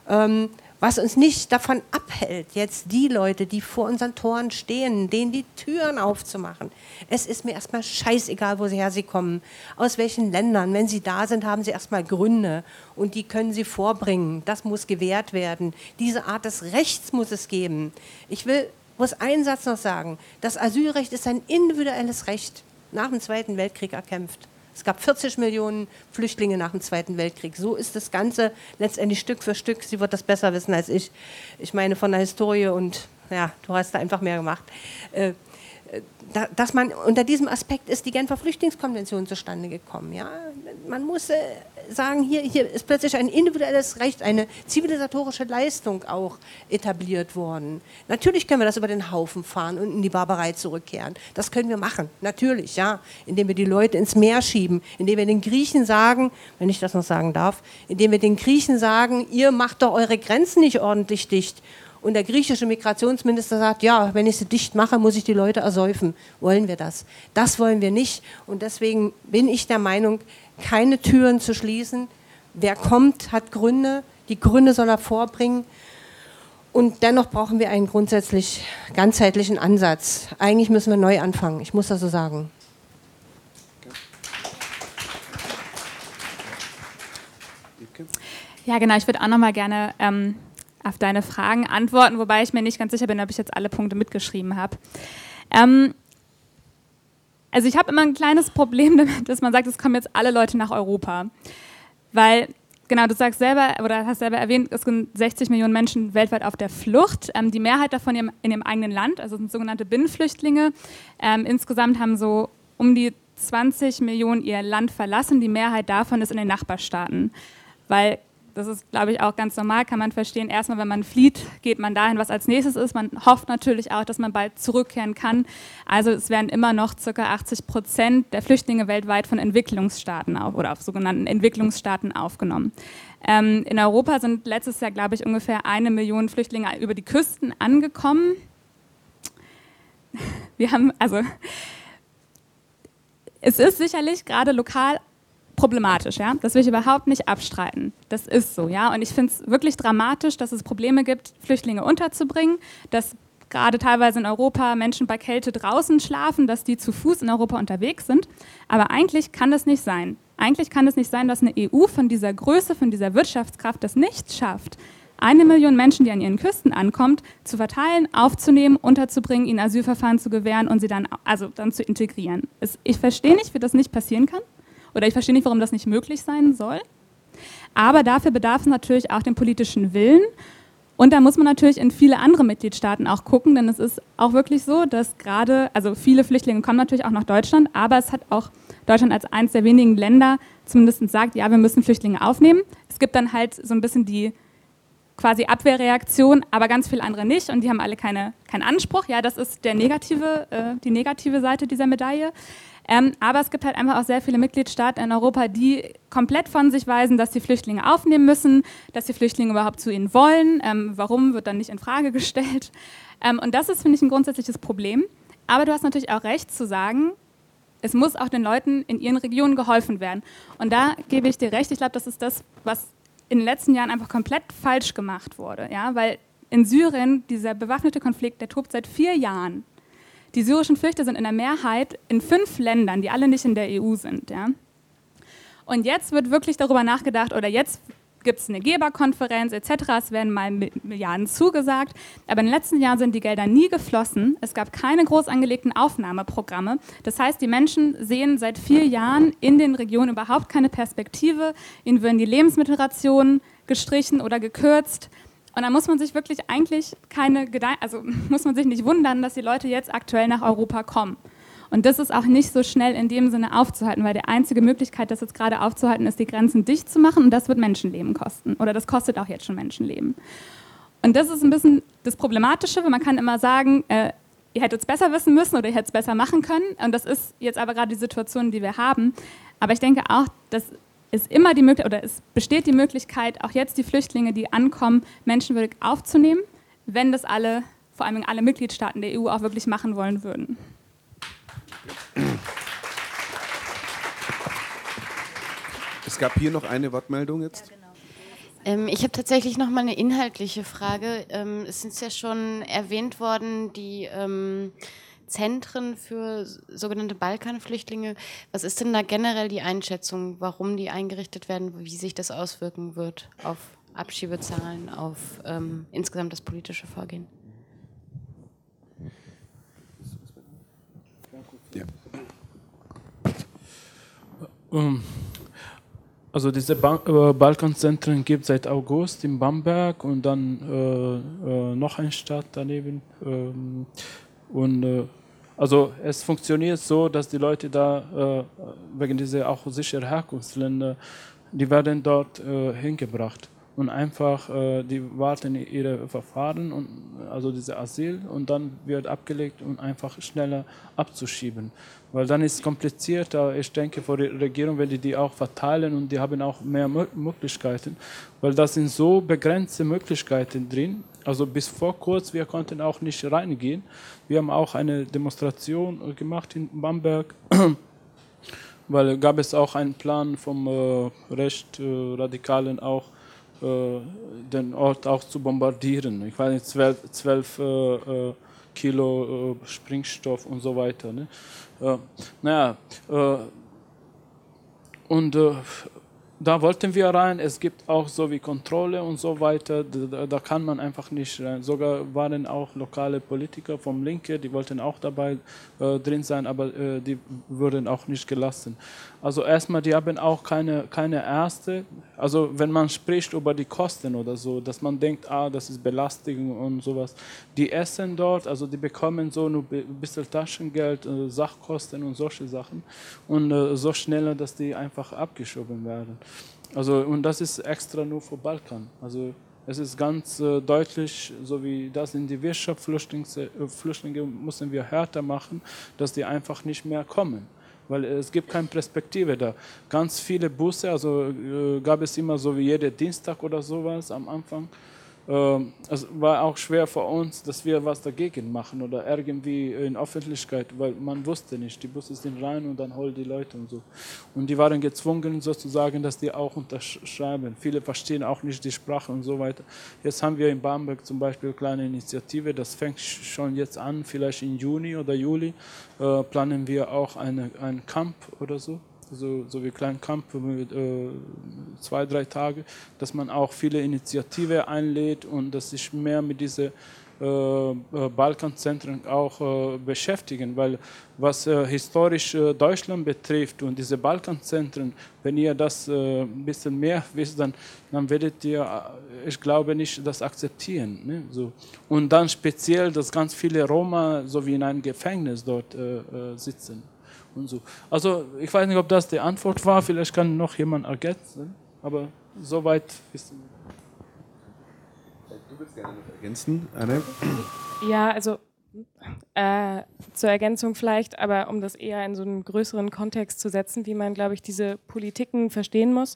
Ähm, was uns nicht davon abhält, jetzt die Leute, die vor unseren Toren stehen, denen die Türen aufzumachen. Es ist mir erstmal scheißegal, woher sie kommen, aus welchen Ländern. Wenn sie da sind, haben sie erstmal Gründe und die können sie vorbringen. Das muss gewährt werden. Diese Art des Rechts muss es geben. Ich will muss einen Satz noch sagen. Das Asylrecht ist ein individuelles Recht nach dem Zweiten Weltkrieg erkämpft. Es gab 40 Millionen Flüchtlinge nach dem Zweiten Weltkrieg. So ist das Ganze letztendlich Stück für Stück. Sie wird das besser wissen als ich. Ich meine von der Historie und ja, du hast da einfach mehr gemacht. Äh, dass man unter diesem Aspekt ist die Genfer Flüchtlingskonvention zustande gekommen. Ja? Man muss äh, sagen, hier, hier ist plötzlich ein individuelles Recht, eine zivilisatorische Leistung auch etabliert worden. Natürlich können wir das über den Haufen fahren und in die Barbarei zurückkehren. Das können wir machen, natürlich, ja, indem wir die Leute ins Meer schieben, indem wir den Griechen sagen, wenn ich das noch sagen darf, indem wir den Griechen sagen, ihr macht doch eure Grenzen nicht ordentlich dicht und der griechische Migrationsminister sagt, ja, wenn ich sie dicht mache, muss ich die Leute ersäufen. Wollen wir das? Das wollen wir nicht. Und deswegen bin ich der Meinung, keine Türen zu schließen. Wer kommt, hat Gründe. Die Gründe soll er vorbringen. Und dennoch brauchen wir einen grundsätzlich ganzheitlichen Ansatz. Eigentlich müssen wir neu anfangen. Ich muss das so sagen. Ja, genau. Ich würde auch noch mal gerne ähm, auf deine Fragen antworten, wobei ich mir nicht ganz sicher bin, ob ich jetzt alle Punkte mitgeschrieben habe. Ähm, also ich habe immer ein kleines Problem *laughs* damit, dass man sagt, es kommen jetzt alle Leute nach Europa. Weil, genau, du sagst selber, oder hast selber erwähnt, es sind 60 Millionen Menschen weltweit auf der Flucht. Ähm, die Mehrheit davon in ihrem eigenen Land, also sind sogenannte Binnenflüchtlinge. Ähm, insgesamt haben so um die 20 Millionen ihr Land verlassen. Die Mehrheit davon ist in den Nachbarstaaten. Weil das ist, glaube ich, auch ganz normal, kann man verstehen. Erstmal, wenn man flieht, geht man dahin, was als nächstes ist. Man hofft natürlich auch, dass man bald zurückkehren kann. Also es werden immer noch ca. 80 Prozent der Flüchtlinge weltweit von Entwicklungsstaaten auf, oder auf sogenannten Entwicklungsstaaten aufgenommen. Ähm, in Europa sind letztes Jahr, glaube ich, ungefähr eine Million Flüchtlinge über die Küsten angekommen. Wir haben, also es ist sicherlich gerade lokal problematisch, ja. Das will ich überhaupt nicht abstreiten. Das ist so, ja. Und ich finde es wirklich dramatisch, dass es Probleme gibt, Flüchtlinge unterzubringen, dass gerade teilweise in Europa Menschen bei Kälte draußen schlafen, dass die zu Fuß in Europa unterwegs sind. Aber eigentlich kann das nicht sein. Eigentlich kann es nicht sein, dass eine EU von dieser Größe, von dieser Wirtschaftskraft das nicht schafft, eine Million Menschen, die an ihren Küsten ankommt, zu verteilen, aufzunehmen, unterzubringen, ihnen Asylverfahren zu gewähren und sie dann, also dann zu integrieren. Ich verstehe nicht, wie das nicht passieren kann. Oder ich verstehe nicht, warum das nicht möglich sein soll. Aber dafür bedarf es natürlich auch den politischen Willen. Und da muss man natürlich in viele andere Mitgliedstaaten auch gucken, denn es ist auch wirklich so, dass gerade, also viele Flüchtlinge kommen natürlich auch nach Deutschland, aber es hat auch Deutschland als eines der wenigen Länder zumindest sagt, ja, wir müssen Flüchtlinge aufnehmen. Es gibt dann halt so ein bisschen die quasi Abwehrreaktion, aber ganz viele andere nicht und die haben alle keine, keinen Anspruch. Ja, das ist der negative, äh, die negative Seite dieser Medaille. Ähm, aber es gibt halt einfach auch sehr viele Mitgliedstaaten in Europa, die komplett von sich weisen, dass sie Flüchtlinge aufnehmen müssen, dass die Flüchtlinge überhaupt zu ihnen wollen. Ähm, warum wird dann nicht in Frage *laughs* gestellt? Ähm, und das ist, finde ich, ein grundsätzliches Problem. Aber du hast natürlich auch recht zu sagen, es muss auch den Leuten in ihren Regionen geholfen werden. Und da gebe ich dir recht. Ich glaube, das ist das, was in den letzten Jahren einfach komplett falsch gemacht wurde. Ja? Weil in Syrien, dieser bewaffnete Konflikt, der tobt seit vier Jahren. Die syrischen Flüchter sind in der Mehrheit in fünf Ländern, die alle nicht in der EU sind. Ja? Und jetzt wird wirklich darüber nachgedacht, oder jetzt gibt es eine Geberkonferenz etc. Es werden mal Milliarden zugesagt. Aber in den letzten Jahren sind die Gelder nie geflossen. Es gab keine groß angelegten Aufnahmeprogramme. Das heißt, die Menschen sehen seit vier Jahren in den Regionen überhaupt keine Perspektive. Ihnen würden die Lebensmittelrationen gestrichen oder gekürzt. Und da muss man sich wirklich eigentlich keine Gedanken, also *laughs* muss man sich nicht wundern, dass die Leute jetzt aktuell nach Europa kommen. Und das ist auch nicht so schnell in dem Sinne aufzuhalten, weil die einzige Möglichkeit, das jetzt gerade aufzuhalten, ist, die Grenzen dicht zu machen und das wird Menschenleben kosten. Oder das kostet auch jetzt schon Menschenleben. Und das ist ein bisschen das Problematische, weil man kann immer sagen, äh, ihr hättet es besser wissen müssen oder ihr hättet es besser machen können. Und das ist jetzt aber gerade die Situation, die wir haben. Aber ich denke auch, dass ist immer die Möglichkeit oder es besteht die Möglichkeit, auch jetzt die Flüchtlinge, die ankommen, menschenwürdig aufzunehmen, wenn das alle, vor allem alle Mitgliedstaaten der EU auch wirklich machen wollen würden. Es gab hier noch eine Wortmeldung jetzt. Ja, genau. ähm, ich habe tatsächlich noch mal eine inhaltliche Frage. Ähm, es ist ja schon erwähnt worden, die ähm, Zentren für sogenannte Balkanflüchtlinge. Was ist denn da generell die Einschätzung, warum die eingerichtet werden, wie sich das auswirken wird auf Abschiebezahlen, auf ähm, insgesamt das politische Vorgehen? Ja. Um, also diese ba äh, Balkanzentren gibt es seit August in Bamberg und dann äh, äh, noch eine Stadt daneben. Und äh, also es funktioniert so, dass die Leute da äh, wegen dieser auch sicheren Herkunftsländer, die werden dort äh, hingebracht und einfach äh, die warten ihre Verfahren und also diese Asyl und dann wird abgelegt um einfach schneller abzuschieben weil dann ist es komplizierter. Ich denke, für die Regierung, wenn die die auch verteilen und die haben auch mehr Möglichkeiten, weil da sind so begrenzte Möglichkeiten drin. Also bis vor kurz, wir konnten auch nicht reingehen. Wir haben auch eine Demonstration gemacht in Bamberg, *clears throat* weil gab es auch einen Plan vom äh, Recht äh, Radikalen auch äh, den Ort auch zu bombardieren. Ich weiß nicht, zwölf, zwölf äh, äh, Kilo äh, Sprengstoff und so weiter. Ne? Äh, naja, äh, und äh, da wollten wir rein. Es gibt auch so wie Kontrolle und so weiter. Da, da, kann man einfach nicht rein. Sogar waren auch lokale Politiker vom Linke, die wollten auch dabei äh, drin sein, aber äh, die wurden auch nicht gelassen. Also erstmal, die haben auch keine, keine Erste. Also wenn man spricht über die Kosten oder so, dass man denkt, ah, das ist Belastung und sowas. Die essen dort, also die bekommen so nur ein bisschen Taschengeld, äh, Sachkosten und solche Sachen. Und äh, so schneller, dass die einfach abgeschoben werden. Also, und das ist extra nur für Balkan. Also, es ist ganz äh, deutlich, so wie das in die Wirtschaft äh, Flüchtlinge müssen wir härter machen, dass die einfach nicht mehr kommen. Weil es gibt keine Perspektive da. Ganz viele Busse, also äh, gab es immer so wie jeden Dienstag oder sowas am Anfang es war auch schwer für uns, dass wir was dagegen machen oder irgendwie in Öffentlichkeit, weil man wusste nicht, die Busse sind rein und dann holen die Leute und so. Und die waren gezwungen sozusagen, dass die auch unterschreiben. Viele verstehen auch nicht die Sprache und so weiter. Jetzt haben wir in Bamberg zum Beispiel eine kleine Initiative, das fängt schon jetzt an, vielleicht im Juni oder Juli äh, planen wir auch eine, ein Camp oder so so, so wie mit äh, zwei, drei Tage, dass man auch viele Initiativen einlädt und dass sich mehr mit diesen äh, äh, Balkanzentren auch äh, beschäftigen, weil was äh, historisch äh, Deutschland betrifft und diese Balkanzentren, wenn ihr das ein bisschen mehr wisst, dann, dann werdet ihr, ich glaube nicht, das akzeptieren. Ne? So. Und dann speziell, dass ganz viele Roma so wie in einem Gefängnis dort sitzen und so. Also ich weiß nicht, ob das die Antwort war, vielleicht kann noch jemand ergänzen, aber soweit wir. Du willst gerne noch ergänzen, Anne? Ja, also äh, zur Ergänzung vielleicht, aber um das eher in so einen größeren Kontext zu setzen, wie man, glaube ich, diese Politiken verstehen muss.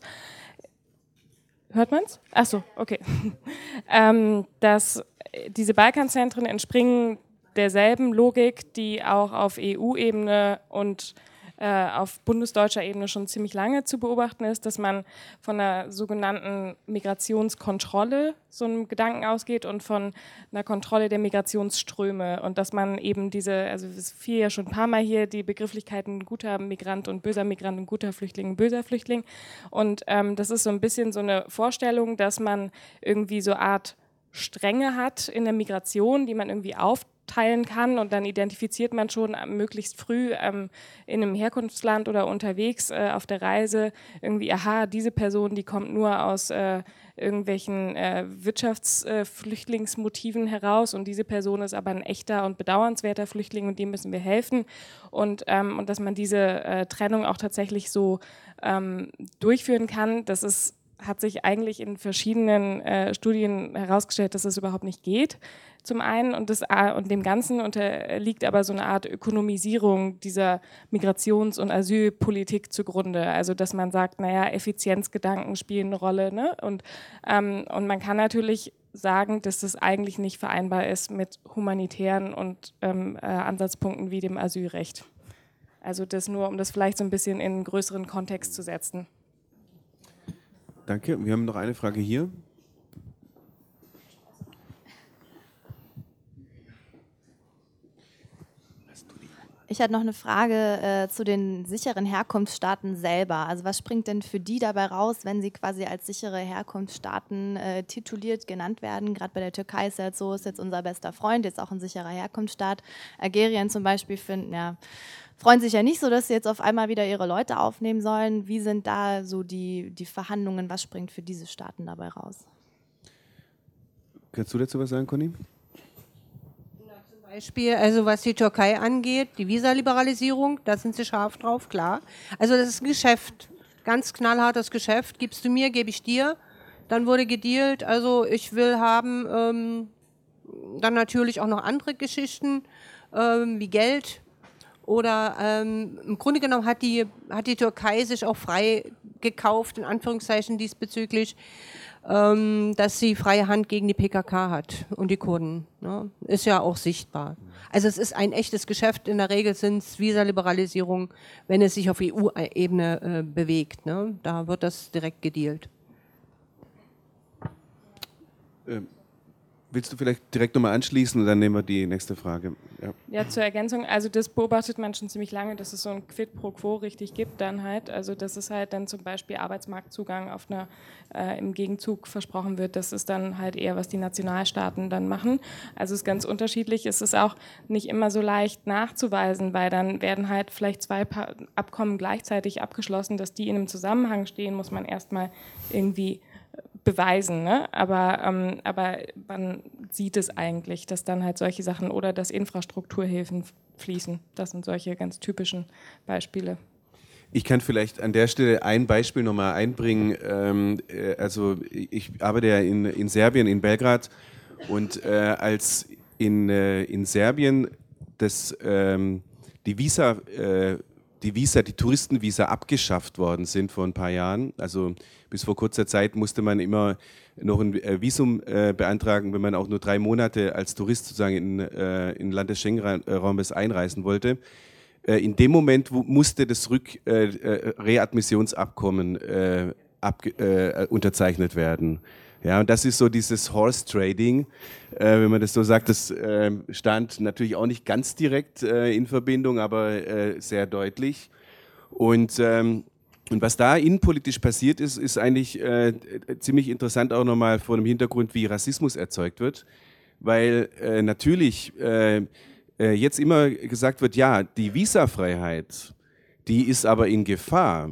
Hört man es? Ach so, okay. *laughs* ähm, dass diese Balkanzentren entspringen derselben Logik, die auch auf EU-Ebene und äh, auf bundesdeutscher Ebene schon ziemlich lange zu beobachten ist, dass man von einer sogenannten Migrationskontrolle so einem Gedanken ausgeht und von einer Kontrolle der Migrationsströme und dass man eben diese, also es fiel ja schon ein paar Mal hier die Begrifflichkeiten guter Migrant und böser Migrant und guter Flüchtling und böser Flüchtling. Und ähm, das ist so ein bisschen so eine Vorstellung, dass man irgendwie so Art Stränge hat in der Migration, die man irgendwie auf teilen kann und dann identifiziert man schon möglichst früh ähm, in einem Herkunftsland oder unterwegs äh, auf der Reise irgendwie, aha, diese Person, die kommt nur aus äh, irgendwelchen äh, Wirtschaftsflüchtlingsmotiven heraus und diese Person ist aber ein echter und bedauernswerter Flüchtling und dem müssen wir helfen. Und, ähm, und dass man diese äh, Trennung auch tatsächlich so ähm, durchführen kann, das ist hat sich eigentlich in verschiedenen äh, Studien herausgestellt, dass es überhaupt nicht geht zum einen und, das, und dem Ganzen unterliegt aber so eine Art Ökonomisierung dieser Migrations- und Asylpolitik zugrunde. Also dass man sagt, naja, Effizienzgedanken spielen eine Rolle. Ne? Und, ähm, und man kann natürlich sagen, dass das eigentlich nicht vereinbar ist mit humanitären und ähm, äh, Ansatzpunkten wie dem Asylrecht. Also das nur, um das vielleicht so ein bisschen in einen größeren Kontext zu setzen. Danke. Wir haben noch eine Frage hier. Ich hatte noch eine Frage äh, zu den sicheren Herkunftsstaaten selber. Also was springt denn für die dabei raus, wenn sie quasi als sichere Herkunftsstaaten äh, tituliert genannt werden? Gerade bei der Türkei ist ja jetzt so, ist jetzt unser bester Freund, jetzt auch ein sicherer Herkunftsstaat. Algerien zum Beispiel finden, ja, freuen sich ja nicht so, dass sie jetzt auf einmal wieder ihre Leute aufnehmen sollen. Wie sind da so die, die Verhandlungen? Was springt für diese Staaten dabei raus? Kannst du dazu was sagen, Conny? Beispiel, also was die Türkei angeht, die Visaliberalisierung, da sind sie scharf drauf, klar. Also das ist ein Geschäft, ganz knallhartes Geschäft. Gibst du mir, gebe ich dir. Dann wurde gedealt. Also ich will haben ähm, dann natürlich auch noch andere Geschichten ähm, wie Geld. Oder ähm, im Grunde genommen hat die, hat die Türkei sich auch frei gekauft, in Anführungszeichen diesbezüglich ähm, dass sie freie Hand gegen die PKK hat und die Kurden. Ne? Ist ja auch sichtbar. Also es ist ein echtes Geschäft. In der Regel sind es Visaliberalisierung, wenn es sich auf EU-Ebene äh, bewegt. Ne? Da wird das direkt gedealt. Ähm Willst du vielleicht direkt nochmal anschließen und dann nehmen wir die nächste Frage? Ja. ja. zur Ergänzung, also das beobachtet man schon ziemlich lange, dass es so ein Quid pro Quo richtig gibt dann halt. Also dass es halt dann zum Beispiel Arbeitsmarktzugang auf einer, äh, im Gegenzug versprochen wird. Das ist dann halt eher, was die Nationalstaaten dann machen. Also es ist ganz unterschiedlich. Es ist auch nicht immer so leicht nachzuweisen, weil dann werden halt vielleicht zwei Abkommen gleichzeitig abgeschlossen, dass die in einem Zusammenhang stehen, muss man erstmal irgendwie beweisen, ne? aber, ähm, aber man sieht es eigentlich, dass dann halt solche Sachen oder dass Infrastrukturhilfen fließen. Das sind solche ganz typischen Beispiele. Ich kann vielleicht an der Stelle ein Beispiel nochmal einbringen. Ähm, äh, also ich arbeite ja in, in Serbien, in Belgrad und äh, als in, äh, in Serbien das, ähm, die Visa, äh, die Visa, die Touristenvisa abgeschafft worden sind vor ein paar Jahren. Also bis vor kurzer Zeit musste man immer noch ein äh, Visum äh, beantragen, wenn man auch nur drei Monate als Tourist sozusagen in, äh, in Land des Schengen-Raumes einreisen wollte. Äh, in dem Moment musste das Rück-Readmissionsabkommen äh, äh, unterzeichnet werden. Ja, und das ist so dieses Horse Trading, äh, wenn man das so sagt. Das äh, stand natürlich auch nicht ganz direkt äh, in Verbindung, aber äh, sehr deutlich. Und, ähm, und was da innenpolitisch passiert ist, ist eigentlich äh, ziemlich interessant auch nochmal vor dem Hintergrund, wie Rassismus erzeugt wird. Weil äh, natürlich jetzt immer gesagt wird, ja, die Visafreiheit, die ist aber in Gefahr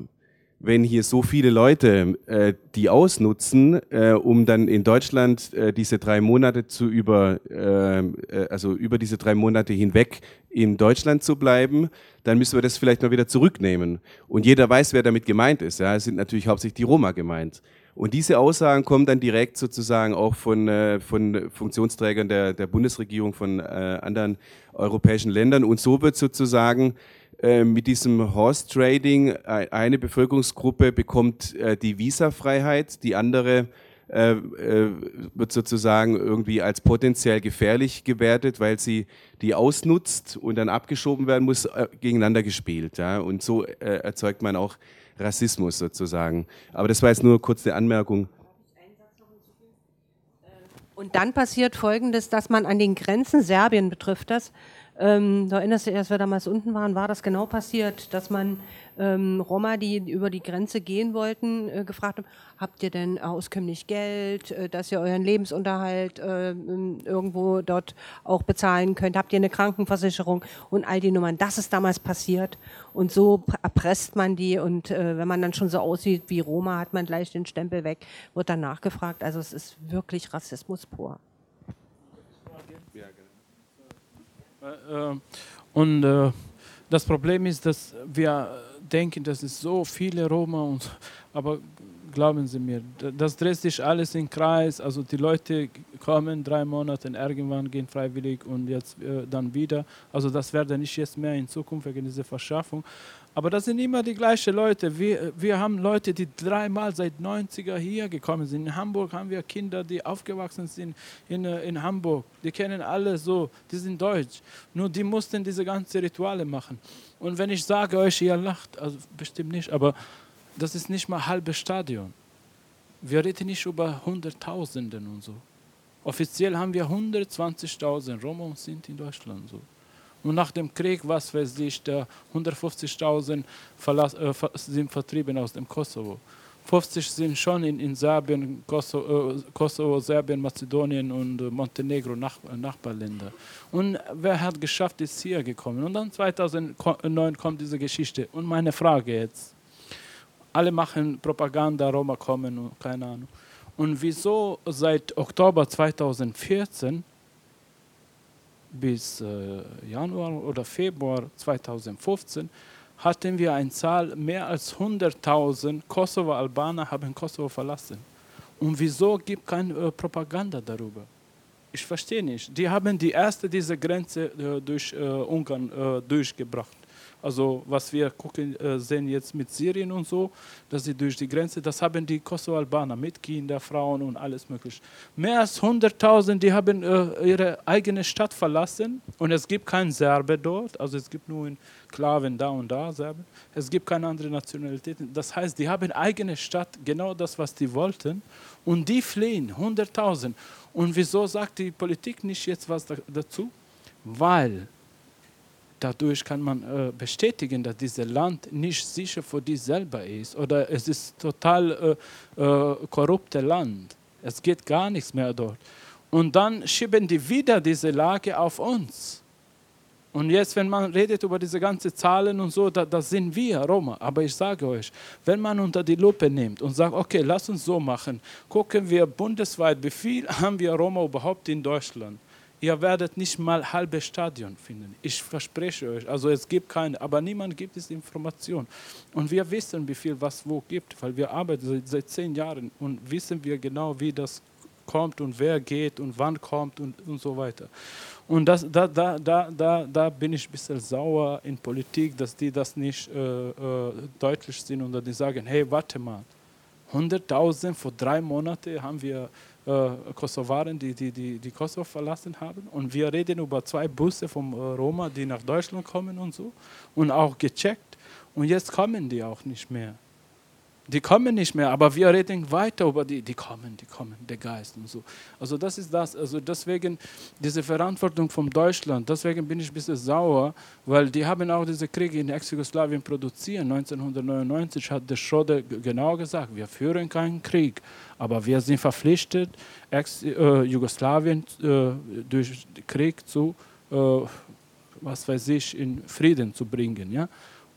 wenn hier so viele Leute äh, die ausnutzen, äh, um dann in Deutschland äh, diese drei Monate zu über, äh, äh, also über diese drei Monate hinweg in Deutschland zu bleiben, dann müssen wir das vielleicht mal wieder zurücknehmen. Und jeder weiß, wer damit gemeint ist. Ja, es sind natürlich hauptsächlich die Roma gemeint. Und diese Aussagen kommen dann direkt sozusagen auch von, äh, von Funktionsträgern der, der Bundesregierung, von anderen europäischen Ländern. Und so wird sozusagen äh, mit diesem Horse Trading äh, eine Bevölkerungsgruppe bekommt äh, die Visafreiheit, die andere äh, äh, wird sozusagen irgendwie als potenziell gefährlich gewertet, weil sie die ausnutzt und dann abgeschoben werden muss, gegeneinander gespielt. Ja? Und so erzeugt man auch Rassismus sozusagen. Aber das war jetzt nur kurz eine Anmerkung. Und dann passiert Folgendes, dass man an den Grenzen, Serbien betrifft das, ähm, du erinnerst dich, als wir damals unten waren, war das genau passiert, dass man ähm, Roma, die über die Grenze gehen wollten, äh, gefragt haben, habt ihr denn auskömmlich Geld, äh, dass ihr euren Lebensunterhalt äh, irgendwo dort auch bezahlen könnt? Habt ihr eine Krankenversicherung und all die Nummern? Das ist damals passiert und so erpresst man die und äh, wenn man dann schon so aussieht wie Roma, hat man gleich den Stempel weg, wird dann nachgefragt. Also es ist wirklich Rassismus pur. Äh, und äh, das Problem ist, dass wir denken, dass es so viele Roma und aber glauben Sie mir, das dreht sich alles im Kreis. Also die Leute kommen drei Monate, irgendwann gehen freiwillig und jetzt äh, dann wieder. Also das werde nicht jetzt mehr in Zukunft wegen dieser Verschaffung. Aber das sind immer die gleichen Leute. Wir, wir haben Leute, die dreimal seit 90er hier gekommen sind. In Hamburg haben wir Kinder, die aufgewachsen sind in, äh, in Hamburg. Die kennen alle so, die sind deutsch. Nur die mussten diese ganzen Rituale machen. Und wenn ich sage euch, ihr lacht, also bestimmt nicht, aber das ist nicht mal halbes Stadion. Wir reden nicht über Hunderttausenden und so. Offiziell haben wir 120.000 Roma und Sinti in Deutschland. So. Und nach dem Krieg, was weiß ich, 150.000 äh, sind vertrieben aus dem Kosovo. 50 sind schon in, in Serbien, Kosovo, äh, Kosovo, Serbien, Mazedonien und äh, Montenegro, nach, äh, Nachbarländer. Und wer hat geschafft, ist hier gekommen. Und dann 2009 kommt diese Geschichte. Und meine Frage jetzt, alle machen Propaganda, Roma kommen, keine Ahnung. Und wieso seit Oktober 2014 bis äh, Januar oder Februar 2015 hatten wir eine Zahl, mehr als 100.000 Kosovo-Albaner haben Kosovo verlassen. Und wieso gibt es keine äh, Propaganda darüber? Ich verstehe nicht. Die haben die erste diese Grenze äh, durch äh, Ungarn äh, durchgebracht. Also was wir gucken, äh, sehen jetzt mit Syrien und so, dass sie durch die Grenze, das haben die Kosovo-Albaner mit Kindern, Frauen und alles mögliche. Mehr als 100.000, die haben äh, ihre eigene Stadt verlassen und es gibt keinen Serbe dort, also es gibt nur Sklaven da und da Serben. Es gibt keine andere Nationalitäten. Das heißt, die haben eigene Stadt, genau das, was die wollten und die fliehen, 100.000. Und wieso sagt die Politik nicht jetzt was dazu? Weil dadurch kann man äh, bestätigen, dass dieses Land nicht sicher für dich selber ist oder es ist total äh, äh, korruptes Land. Es geht gar nichts mehr dort. Und dann schieben die wieder diese Lage auf uns. Und jetzt, wenn man redet über diese ganzen Zahlen und so, da, das sind wir, Roma. Aber ich sage euch, wenn man unter die Lupe nimmt und sagt, okay, lass uns so machen, gucken wir bundesweit, wie viel haben wir Roma überhaupt in Deutschland? Ihr werdet nicht mal halbe Stadion finden. Ich verspreche euch. Also es gibt keine, aber niemand gibt es Information. Und wir wissen, wie viel was wo gibt, weil wir arbeiten seit, zehn Jahren und wissen wir genau, wie das kommt und wer geht und wann kommt und, und so weiter. Und das, da, da, da, da, da bin ich ein bisschen sauer in Politik, dass die das nicht äh, äh, deutlich sind und die sagen, hey, warte mal, 100.000 vor drei Monaten haben wir äh, Kosovaren, die, die, die, die Kosovo verlassen haben. Und wir reden über zwei Busse von äh, Roma, die nach Deutschland kommen und so. Und auch gecheckt. Und jetzt kommen die auch nicht mehr. Die kommen nicht mehr, aber wir reden weiter über die, die kommen, die kommen, der Geist und so. Also das ist das, also deswegen diese Verantwortung von Deutschland, deswegen bin ich ein bisschen sauer, weil die haben auch diese Kriege in Ex-Jugoslawien produziert. 1999 hat der Schröder genau gesagt, wir führen keinen Krieg, aber wir sind verpflichtet, Ex-Jugoslawien äh, durch Krieg zu, äh, was weiß ich, in Frieden zu bringen. Ja?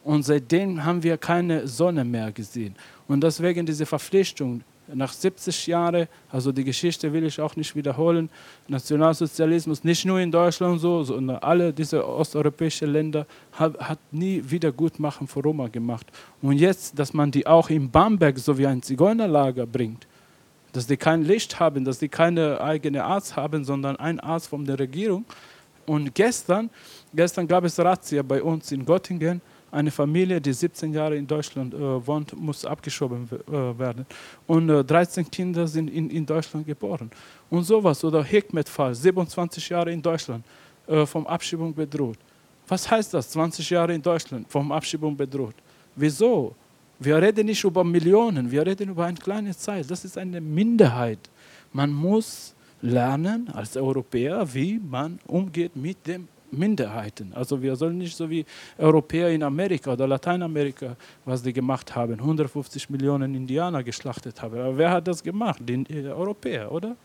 Und seitdem haben wir keine Sonne mehr gesehen. Und deswegen diese Verpflichtung nach 70 Jahren, also die Geschichte will ich auch nicht wiederholen, Nationalsozialismus nicht nur in Deutschland so, sondern alle diese osteuropäischen Länder hat, hat nie Wiedergutmachen für Roma gemacht. Und jetzt, dass man die auch in Bamberg so wie ein Zigeunerlager bringt, dass die kein Licht haben, dass die keine eigene Arzt haben, sondern ein Arzt von der Regierung. Und gestern, gestern gab es Razzia bei uns in Göttingen, eine Familie, die 17 Jahre in Deutschland äh, wohnt, muss abgeschoben äh, werden. Und äh, 13 Kinder sind in, in Deutschland geboren. Und sowas. Oder Hikmet-Fall, 27 Jahre in Deutschland, äh, vom Abschiebung bedroht. Was heißt das, 20 Jahre in Deutschland, vom Abschiebung bedroht? Wieso? Wir reden nicht über Millionen, wir reden über eine kleine Zeit. Das ist eine Minderheit. Man muss lernen als Europäer, wie man umgeht mit dem Minderheiten. Also wir sollen nicht so wie Europäer in Amerika oder Lateinamerika, was die gemacht haben, 150 Millionen Indianer geschlachtet haben. Aber wer hat das gemacht? Die Europäer, oder?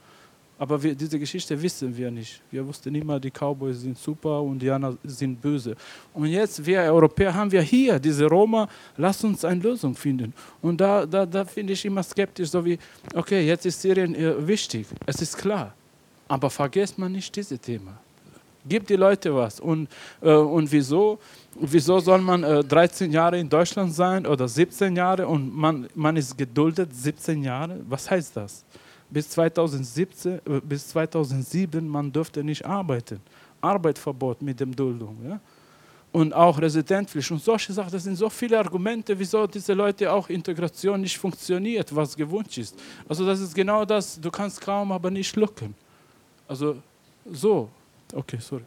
Aber wir, diese Geschichte wissen wir nicht. Wir wussten immer, die Cowboys sind super und Indianer sind böse. Und jetzt, wir Europäer, haben wir hier diese Roma, lass uns eine Lösung finden. Und da, da, da finde ich immer skeptisch, so wie, okay, jetzt ist Syrien äh, wichtig, es ist klar. Aber vergesst man nicht dieses Thema. Gib die Leute was. Und, äh, und wieso, wieso soll man äh, 13 Jahre in Deutschland sein oder 17 Jahre und man, man ist geduldet 17 Jahre? Was heißt das? Bis, 2017, äh, bis 2007 man dürfte nicht arbeiten. Arbeitsverbot mit dem Duldung. Ja? Und auch Residenzpflicht und solche Sachen. Das sind so viele Argumente, wieso diese Leute auch Integration nicht funktioniert, was gewünscht ist. Also das ist genau das, du kannst kaum, aber nicht schlucken. Also so. Okay, sorry.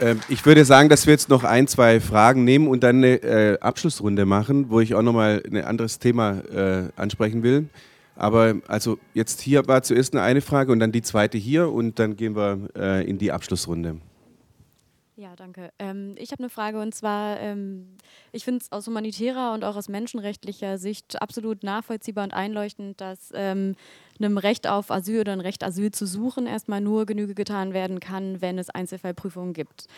Ähm, ich würde sagen, dass wir jetzt noch ein, zwei Fragen nehmen und dann eine äh, Abschlussrunde machen, wo ich auch nochmal ein anderes Thema äh, ansprechen will. Aber also jetzt hier war zuerst eine Frage und dann die zweite hier und dann gehen wir äh, in die Abschlussrunde. Ja, danke. Ähm, ich habe eine Frage und zwar, ähm, ich finde es aus humanitärer und auch aus menschenrechtlicher Sicht absolut nachvollziehbar und einleuchtend, dass ähm, einem Recht auf Asyl oder ein Recht Asyl zu suchen erstmal nur Genüge getan werden kann, wenn es Einzelfallprüfungen gibt.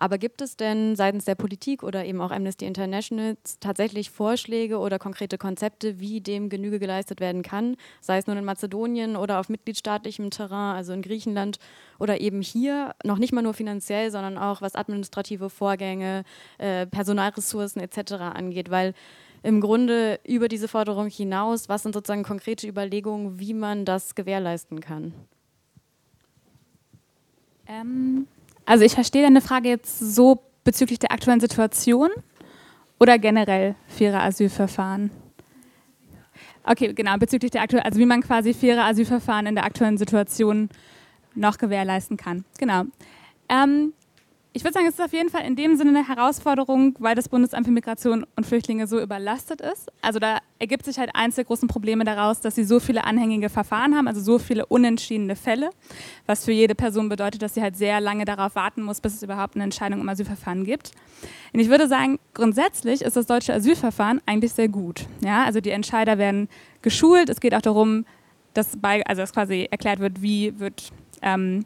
Aber gibt es denn seitens der Politik oder eben auch Amnesty International tatsächlich Vorschläge oder konkrete Konzepte, wie dem Genüge geleistet werden kann, sei es nun in Mazedonien oder auf mitgliedstaatlichem Terrain, also in Griechenland oder eben hier, noch nicht mal nur finanziell, sondern auch was administrative Vorgänge, äh, Personalressourcen etc. angeht, weil im Grunde über diese Forderung hinaus, was sind sozusagen konkrete Überlegungen, wie man das gewährleisten kann? Ähm, also ich verstehe deine Frage jetzt so bezüglich der aktuellen Situation oder generell faire Asylverfahren? Okay, genau, bezüglich der aktuellen, also wie man quasi faire Asylverfahren in der aktuellen Situation noch gewährleisten kann. Genau. Ähm, ich würde sagen, es ist auf jeden Fall in dem Sinne eine Herausforderung, weil das Bundesamt für Migration und Flüchtlinge so überlastet ist. Also da ergibt sich halt eins der großen Probleme daraus, dass sie so viele anhängige Verfahren haben, also so viele unentschiedene Fälle, was für jede Person bedeutet, dass sie halt sehr lange darauf warten muss, bis es überhaupt eine Entscheidung im Asylverfahren gibt. Und ich würde sagen, grundsätzlich ist das deutsche Asylverfahren eigentlich sehr gut. Ja, also die Entscheider werden geschult. Es geht auch darum, dass, bei, also dass quasi erklärt wird, wie wird ähm,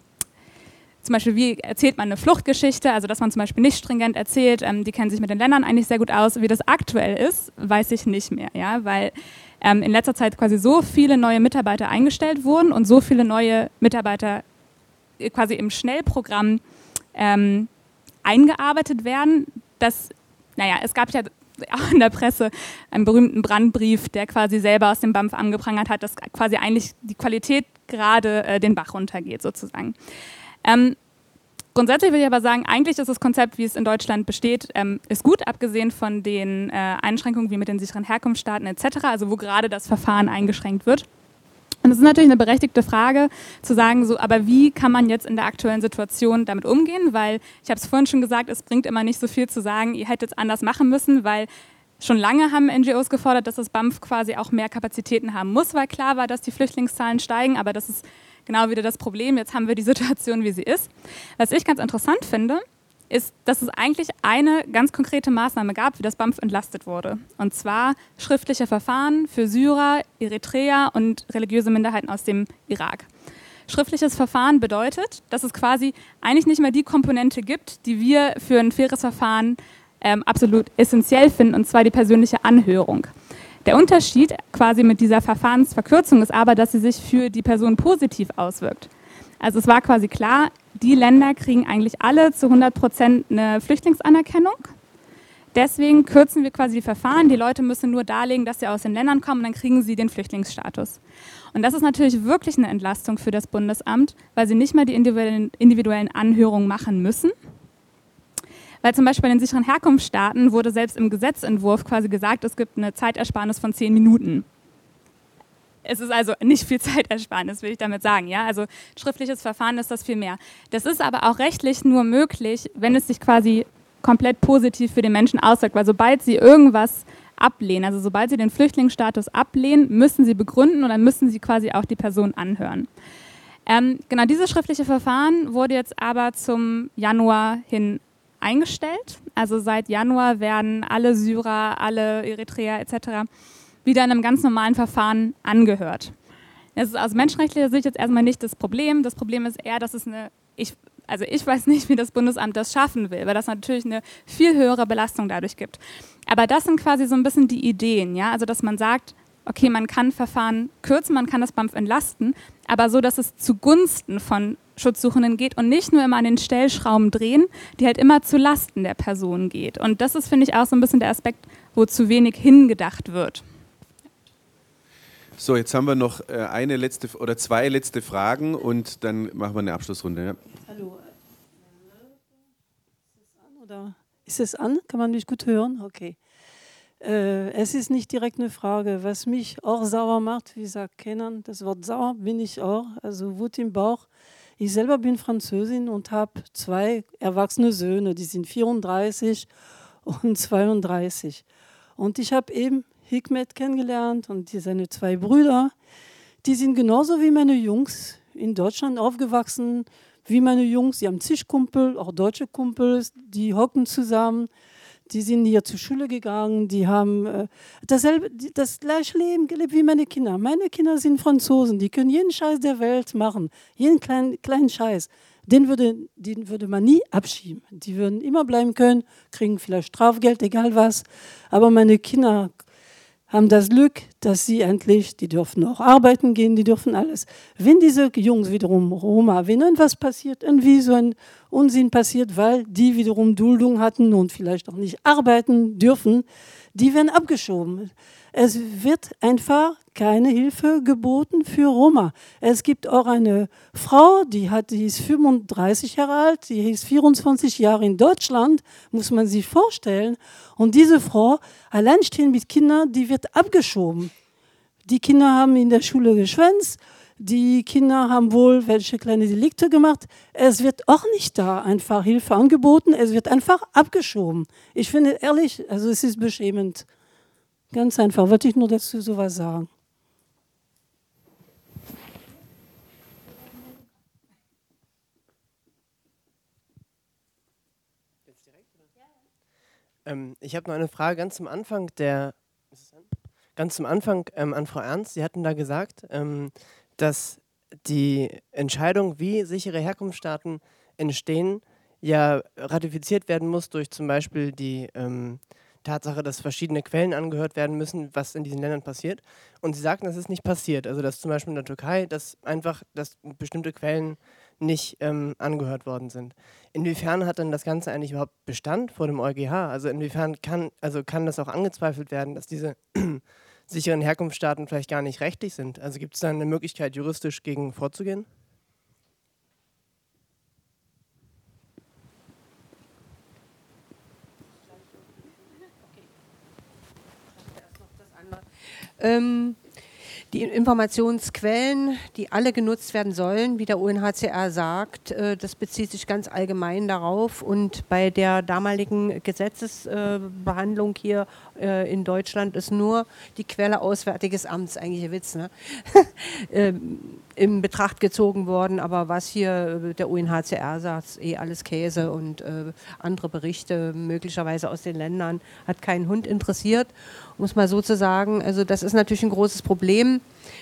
zum Beispiel, wie erzählt man eine Fluchtgeschichte, also dass man zum Beispiel nicht stringent erzählt, ähm, die kennen sich mit den Ländern eigentlich sehr gut aus. Wie das aktuell ist, weiß ich nicht mehr, ja, weil ähm, in letzter Zeit quasi so viele neue Mitarbeiter eingestellt wurden und so viele neue Mitarbeiter äh, quasi im Schnellprogramm ähm, eingearbeitet werden, dass, naja, es gab ja *laughs* auch in der Presse einen berühmten Brandbrief, der quasi selber aus dem BAMF angeprangert hat, dass quasi eigentlich die Qualität gerade äh, den Bach runtergeht, sozusagen. Ähm, grundsätzlich würde ich aber sagen, eigentlich ist das Konzept, wie es in Deutschland besteht, ähm, ist gut, abgesehen von den äh, Einschränkungen wie mit den sicheren Herkunftsstaaten etc., also wo gerade das Verfahren eingeschränkt wird. Und es ist natürlich eine berechtigte Frage zu sagen, so, aber wie kann man jetzt in der aktuellen Situation damit umgehen? Weil ich habe es vorhin schon gesagt, es bringt immer nicht so viel zu sagen, ihr hättet es anders machen müssen, weil schon lange haben NGOs gefordert, dass das BAMF quasi auch mehr Kapazitäten haben muss, weil klar war, dass die Flüchtlingszahlen steigen, aber das ist genau wieder das Problem. Jetzt haben wir die *laughs* Situation, wie sie ist. Was ich ganz interessant finde, ist, dass es eigentlich eine ganz konkrete Maßnahme gab, wie das BAMF entlastet wurde. Und zwar schriftliche Verfahren für Syrer, Eritreer und religiöse Minderheiten aus dem Irak. Schriftliches Verfahren bedeutet, dass es quasi eigentlich nicht mehr die Komponente gibt, die wir für ein faires Verfahren ähm, absolut essentiell finden, und zwar die persönliche Anhörung. Der Unterschied quasi mit dieser Verfahrensverkürzung ist aber, dass sie sich für die Person positiv auswirkt. Also es war quasi klar, die Länder kriegen eigentlich alle zu 100 Prozent eine Flüchtlingsanerkennung. Deswegen kürzen wir quasi die Verfahren. Die Leute müssen nur darlegen, dass sie aus den Ländern kommen und dann kriegen sie den Flüchtlingsstatus. Und das ist natürlich wirklich eine Entlastung für das Bundesamt, weil sie nicht mehr die individuellen, individuellen Anhörungen machen müssen. Weil zum Beispiel bei den sicheren Herkunftsstaaten wurde selbst im Gesetzentwurf quasi gesagt, es gibt eine Zeitersparnis von zehn Minuten. Es ist also nicht viel *laughs* Zeitersparnis, will ich damit sagen. Ja? Also schriftliches Verfahren ist das viel mehr. Das ist aber auch rechtlich nur möglich, wenn es sich quasi komplett positiv für den Menschen auswirkt. Weil sobald sie irgendwas ablehnen, also sobald sie den Flüchtlingsstatus ablehnen, müssen sie begründen und dann müssen sie quasi auch die Person anhören. Ähm, genau, dieses schriftliche Verfahren wurde jetzt aber zum Januar hin eingestellt. Also seit Januar werden alle Syrer, alle Eritreer etc wieder in einem ganz normalen Verfahren angehört. Das ist aus menschenrechtlicher Sicht jetzt erstmal nicht das Problem. Das Problem ist eher, dass es eine, ich, also ich weiß nicht, wie das Bundesamt das schaffen will, weil das natürlich eine viel höhere Belastung dadurch gibt. Aber das sind quasi so ein bisschen die Ideen, ja, also dass man sagt, okay, man kann Verfahren kürzen, man kann das BAMF entlasten, aber so, dass es zugunsten von Schutzsuchenden geht und nicht nur immer an den Stellschrauben drehen, die halt immer zu Lasten der Person geht. Und das ist, finde ich, auch so ein bisschen der Aspekt, wo zu wenig hingedacht wird. So, jetzt haben wir noch äh, eine letzte oder zwei letzte Fragen und dann machen wir eine Abschlussrunde. Ja. Hallo. Oder ist es an? Kann man mich gut hören? Okay. Äh, es ist nicht direkt eine Frage. Was mich auch sauer macht, wie sagt Kenan, das Wort sauer bin ich auch, also Wut im Bauch. Ich selber bin Französin und habe zwei erwachsene Söhne, die sind 34 und *laughs* 32. Und ich habe eben Hikmet kennengelernt und die, seine zwei Brüder. Die sind genauso wie meine Jungs in Deutschland aufgewachsen, wie meine Jungs. Sie haben zig Kumpel, auch deutsche Kumpels, die hocken zusammen. Die sind hier zur Schule gegangen, die haben äh, dasselbe, das gleiche Leben gelebt wie meine Kinder. Meine Kinder sind Franzosen, die können jeden Scheiß der Welt machen, jeden kleinen, kleinen Scheiß. Den würde, den würde man nie abschieben. Die würden immer bleiben können, kriegen vielleicht Strafgeld, egal was. Aber meine Kinder haben das Glück, dass sie endlich, die dürfen auch arbeiten gehen, die dürfen alles. Wenn diese Jungs wiederum Roma, wenn irgendwas passiert, irgendwie so ein Unsinn passiert, weil die wiederum Duldung hatten und vielleicht auch nicht arbeiten dürfen, die werden abgeschoben. Es wird einfach keine Hilfe geboten für Roma. Es gibt auch eine Frau, die, hat, die ist 35 Jahre alt, die ist 24 Jahre in Deutschland, muss man sich vorstellen. Und diese Frau, alleinstehend mit Kindern, die wird abgeschoben. Die Kinder haben in der Schule geschwänzt, die Kinder haben wohl welche kleine Delikte gemacht. Es wird auch nicht da einfach Hilfe angeboten, es wird einfach abgeschoben. Ich finde ehrlich, also es ist beschämend. Ganz einfach, wollte ich nur dazu sowas sagen. Ähm, ich habe noch eine Frage ganz zum Anfang der ganz zum Anfang ähm, an Frau Ernst. Sie hatten da gesagt, ähm, dass die Entscheidung, wie sichere Herkunftsstaaten entstehen, ja ratifiziert werden muss durch zum Beispiel die ähm, Tatsache, dass verschiedene Quellen angehört werden müssen, was in diesen Ländern passiert. Und Sie sagten, das ist nicht passiert. Also dass zum Beispiel in der Türkei, dass einfach, dass bestimmte Quellen nicht ähm, angehört worden sind. Inwiefern hat denn das Ganze eigentlich überhaupt Bestand vor dem EuGH? Also inwiefern kann, also kann das auch angezweifelt werden, dass diese sicheren Herkunftsstaaten vielleicht gar nicht rechtlich sind? Also gibt es da eine Möglichkeit, juristisch gegen vorzugehen? Ähm, die Informationsquellen, die alle genutzt werden sollen, wie der UNHCR sagt, äh, das bezieht sich ganz allgemein darauf. Und bei der damaligen Gesetzesbehandlung hier äh, in Deutschland ist nur die Quelle Auswärtiges Amts, eigentlich ein Witz, ne? *laughs* Ähm, in Betracht gezogen worden. Aber was hier äh, der UNHCR sagt, ist eh alles Käse und andere Berichte, möglicherweise aus den Ländern, hat keinen Hund interessiert, muss man so zu sagen. Also das ist natürlich ein großes Problem.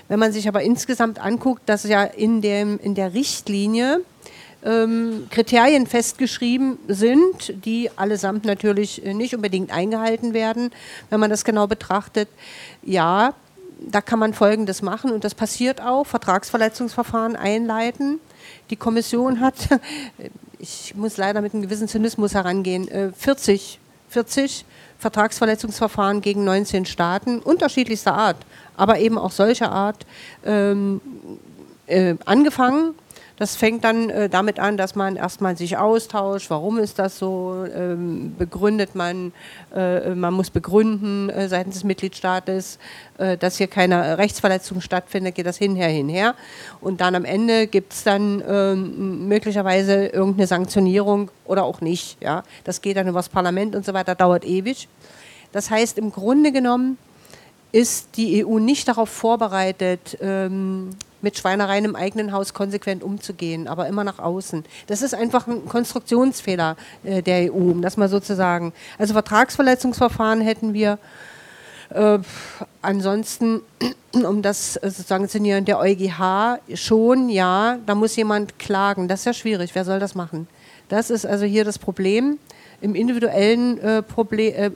Wenn man sich aber insgesamt anguckt, dass ja in, dem, in der Richtlinie ähm, Kriterien festgeschrieben sind, die allesamt natürlich nicht unbedingt eingehalten werden, wenn man das genau betrachtet. Ja, da kann man Folgendes machen und das passiert auch, Vertragsverletzungsverfahren einleiten. Die Kommission hat, *laughs* ich muss leider mit einem gewissen Zynismus herangehen, 40, äh, 40 Vertragsverletzungsverfahren gegen 19 Staaten unterschiedlichster Art, aber eben auch solcher Art ähm, äh, angefangen das fängt dann äh, damit an, dass man erstmal sich austauscht, warum ist das so, ähm, begründet man, äh, man muss begründen äh, seitens des Mitgliedstaates, äh, dass hier keine Rechtsverletzung stattfindet, geht das hinher, hinher. Und dann am Ende gibt es dann ähm, möglicherweise irgendeine Sanktionierung oder auch nicht. Ja? Das geht dann übers Parlament und so weiter, dauert ewig. Das heißt, im Grunde genommen ist die EU nicht darauf vorbereitet, ähm, mit Schweinereien im eigenen Haus konsequent umzugehen, aber immer nach außen. Das ist einfach ein Konstruktionsfehler äh, der EU, um das mal so zu sagen. Also Vertragsverletzungsverfahren hätten wir äh, ansonsten, *clears throat* um das äh, zu sanktionieren, der EuGH schon, ja, da muss jemand klagen. Das ist ja schwierig. Wer soll das machen? Das ist also hier das Problem im individuellen äh, Problem, äh,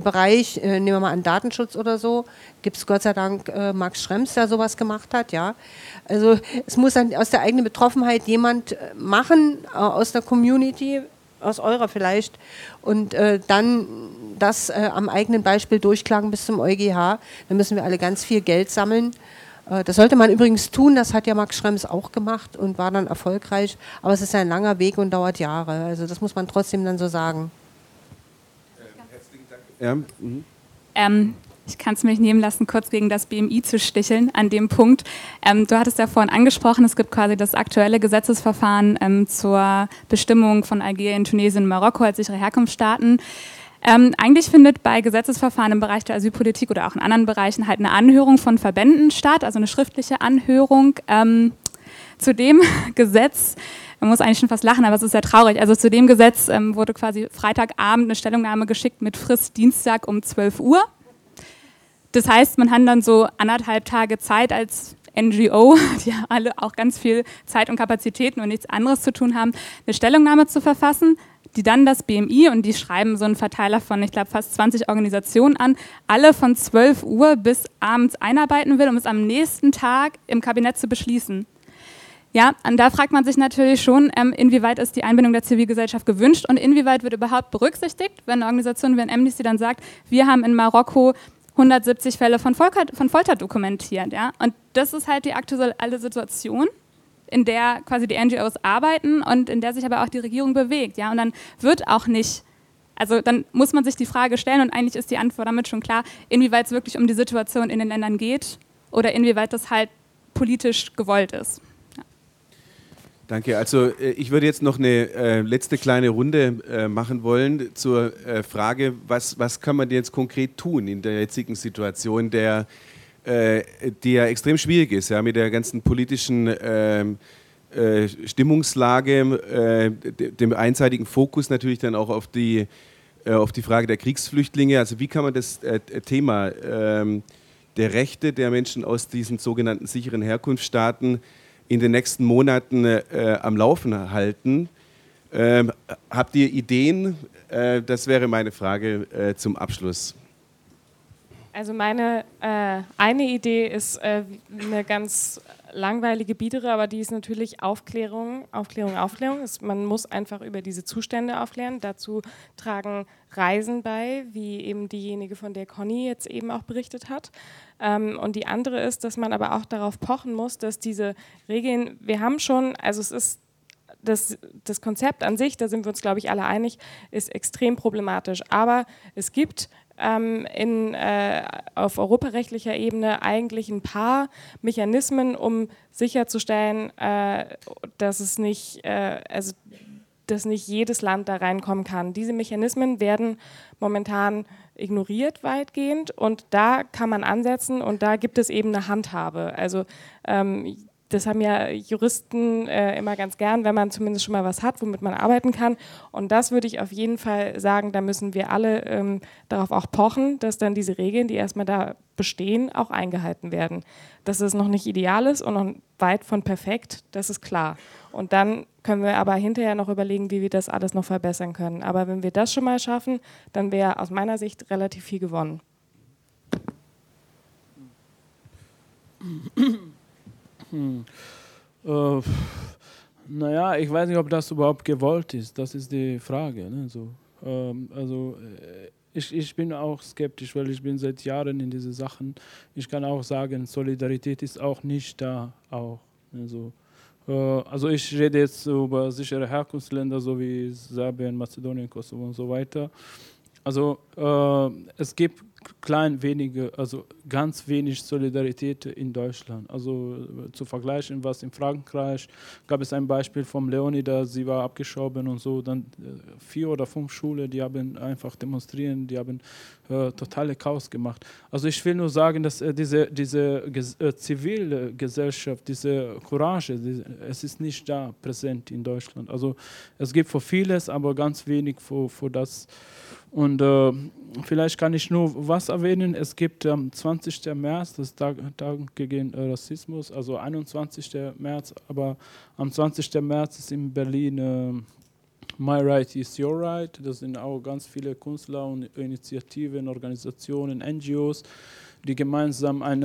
Bereich, äh, nehmen wir mal an Datenschutz oder so, gibt es Gott sei Dank äh, Max Schrems, der sowas gemacht hat, ja. Also es muss dann aus der eigenen Betroffenheit jemand äh, machen, äh, aus der Community, aus eurer vielleicht, und dann das am eigenen Beispiel durchklagen bis zum EuGH. Dann müssen wir alle ganz viel Geld sammeln. Das sollte man übrigens tun, das hat ja Max Schrems auch gemacht und war dann erfolgreich. Aber es ist ein langer Weg und dauert Jahre. Also das muss man trotzdem dann so sagen. Ja. Mhm. Ähm, ich kann es mir nicht nehmen lassen, kurz gegen das BMI zu sticheln an dem Punkt. Ähm, du hattest ja vorhin angesprochen, es gibt quasi das aktuelle Gesetzesverfahren ähm, zur Bestimmung von Algerien, Tunesien und Marokko als sichere Herkunftsstaaten. Ähm, eigentlich findet bei Gesetzesverfahren im Bereich der Asylpolitik oder auch in anderen Bereichen halt eine Anhörung von Verbänden statt, also eine schriftliche Anhörung. Ähm, zu dem *laughs* Gesetz, man muss eigentlich schon fast lachen, aber es ist sehr traurig, also zu dem Gesetz ähm, wurde quasi Freitagabend eine Stellungnahme geschickt mit Frist Dienstag um 12 Uhr. Das heißt, man hat dann so anderthalb Tage Zeit als NGO, *laughs* die alle auch ganz viel Zeit und Kapazitäten und nichts anderes zu tun haben, eine Stellungnahme zu verfassen die dann das BMI und die schreiben so einen Verteiler von, ich glaube, fast 20 Organisationen an, alle von 12 Uhr bis abends einarbeiten will, um es am nächsten Tag im Kabinett zu beschließen. Ja, und da fragt man sich natürlich schon, ähm, inwieweit ist die Einbindung der Zivilgesellschaft gewünscht und inwieweit wird überhaupt berücksichtigt, wenn eine Organisation wie ein Amnesty dann sagt, wir haben in Marokko 170 Fälle von Folter, von Folter dokumentiert. Ja? Und das ist halt die aktuelle Situation in der quasi die NGOs arbeiten und in der sich aber auch die Regierung bewegt. Ja? Und dann wird auch nicht, also dann muss man sich die Frage stellen und eigentlich ist die Antwort damit schon klar, inwieweit es wirklich um die Situation in den Ländern geht oder inwieweit das halt politisch gewollt ist. Danke. Also äh, ich würde jetzt noch eine äh, letzte kleine Runde äh, machen wollen zur äh, Frage, was, was kann man jetzt konkret tun in der jetzigen Situation, der äh, die ja extrem schwierig ist, ja, mit der ganzen politischen ähm, äh, Stimmungslage, äh, dem einseitigen Fokus natürlich dann auch auf die, äh, auf die Frage der Kriegsflüchtlinge. Also wie kann man das äh, Thema ähm, der Rechte der Menschen aus diesen sogenannten sicheren Herkunftsstaaten in den nächsten Monaten am Laufen halten? Ähm, habt ihr Ideen? Äh, das wäre meine Frage äh, zum Abschluss. Also meine äh, eine Idee ist äh, eine ganz langweilige Biedere, aber die ist natürlich Aufklärung, Aufklärung, Aufklärung. Es, man muss einfach über diese Zustände aufklären. Dazu tragen Reisen bei, wie eben diejenige, von der Conny jetzt eben auch berichtet hat. Ähm, und die andere ist, dass man aber auch darauf pochen muss, dass diese Regeln, wir haben schon, also es ist das, das Konzept an sich, da sind wir uns, glaube ich, alle einig, ist extrem problematisch. Aber es gibt ähm, in, äh, auf europarechtlicher Ebene eigentlich ein paar Mechanismen, um sicherzustellen, äh, dass es nicht, äh, also dass nicht jedes Land da reinkommen kann. Diese Mechanismen werden momentan ignoriert weitgehend und da kann man ansetzen und da gibt es eben eine Handhabe. Also ähm, das haben ja Juristen äh, immer ganz gern, wenn man zumindest schon mal was hat, womit man arbeiten kann. Und das würde ich auf jeden Fall sagen, da müssen wir alle ähm, darauf auch pochen, dass dann diese Regeln, die erstmal da bestehen, auch eingehalten werden. Dass es noch nicht ideal ist und noch weit von perfekt, das ist klar. Und dann können wir aber hinterher noch überlegen, wie wir das alles noch verbessern können. Aber wenn wir das schon mal schaffen, dann wäre aus meiner Sicht relativ viel gewonnen. Hm. Äh, naja, ich weiß nicht, ob das überhaupt gewollt ist. Das ist die Frage. Ne? So, ähm, also äh, ich, ich bin auch skeptisch, weil ich bin seit Jahren in diese Sachen. Ich kann auch sagen, Solidarität ist auch nicht da. Auch, also, äh, also ich rede jetzt über sichere Herkunftsländer, so wie Serbien, Mazedonien, Kosovo und so weiter. Also äh, es gibt klein wenige, also ganz wenig Solidarität in Deutschland. Also äh, zu vergleichen, was in Frankreich gab es ein Beispiel von Leonidas, sie war abgeschoben und so. Dann äh, vier oder fünf Schulen, die haben einfach demonstrieren, die haben äh, totale Chaos gemacht. Also ich will nur sagen, dass äh, diese, diese äh, zivile Gesellschaft, diese Courage, die, es ist nicht da präsent in Deutschland. Also es gibt für vieles, aber ganz wenig für, für das. Und äh, vielleicht kann ich nur was erwähnen. Es gibt am ähm, 20. März, das Tag, Tag gegen äh, Rassismus, also 21. März, aber am 20. März ist in Berlin äh, My Right is Your Right. Das sind auch ganz viele Künstler und Initiativen, Organisationen, NGOs, die gemeinsam ein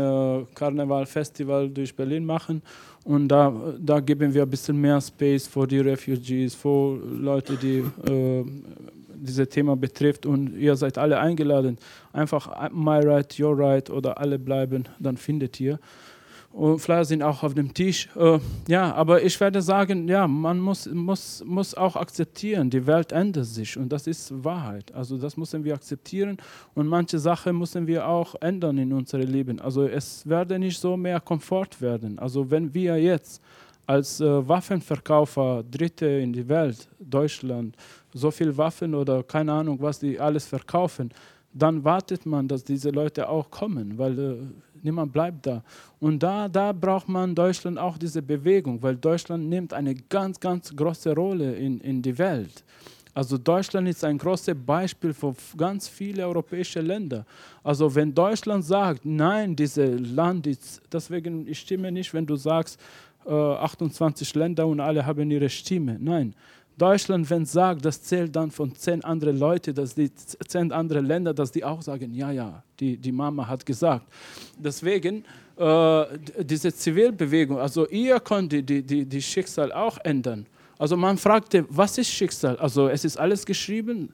Karnevalfestival durch Berlin machen. Und da, da geben wir ein bisschen mehr Space für die Refugees, für Leute, die äh, dieses Thema betrifft und ihr seid alle eingeladen. Einfach My Right, Your Right oder alle bleiben, dann findet ihr. Und Flyer sind auch auf dem Tisch. Äh, ja, aber ich werde sagen, ja, man muss, muss, muss auch akzeptieren, die Welt ändert sich und das ist Wahrheit. Also das müssen wir akzeptieren und manche Sachen müssen wir auch ändern in unserem Leben. Also es werde nicht so mehr Komfort werden. Also wenn wir jetzt als äh, Waffenverkäufer Dritte in die Welt, Deutschland, so viel Waffen oder keine Ahnung, was die alles verkaufen, dann wartet man, dass diese Leute auch kommen, weil äh, niemand bleibt da. Und da, da braucht man Deutschland auch diese Bewegung, weil Deutschland nimmt eine ganz, ganz große Rolle in, in die Welt. Also Deutschland ist ein großes Beispiel für ganz viele europäische Länder. Also wenn Deutschland sagt, nein, dieses Land ist, deswegen ich stimme nicht, wenn du sagst, 28 äh, Länder und alle haben ihre Stimme. Nein. Deutschland, wenn es sagt, das zählt dann von zehn anderen Leuten, dass die zehn andere Länder, dass die auch sagen, ja, ja, die, die Mama hat gesagt. Deswegen äh, diese Zivilbewegung, also ihr könnt die, die, die Schicksal auch ändern. Also man fragte, was ist Schicksal? Also es ist alles geschrieben.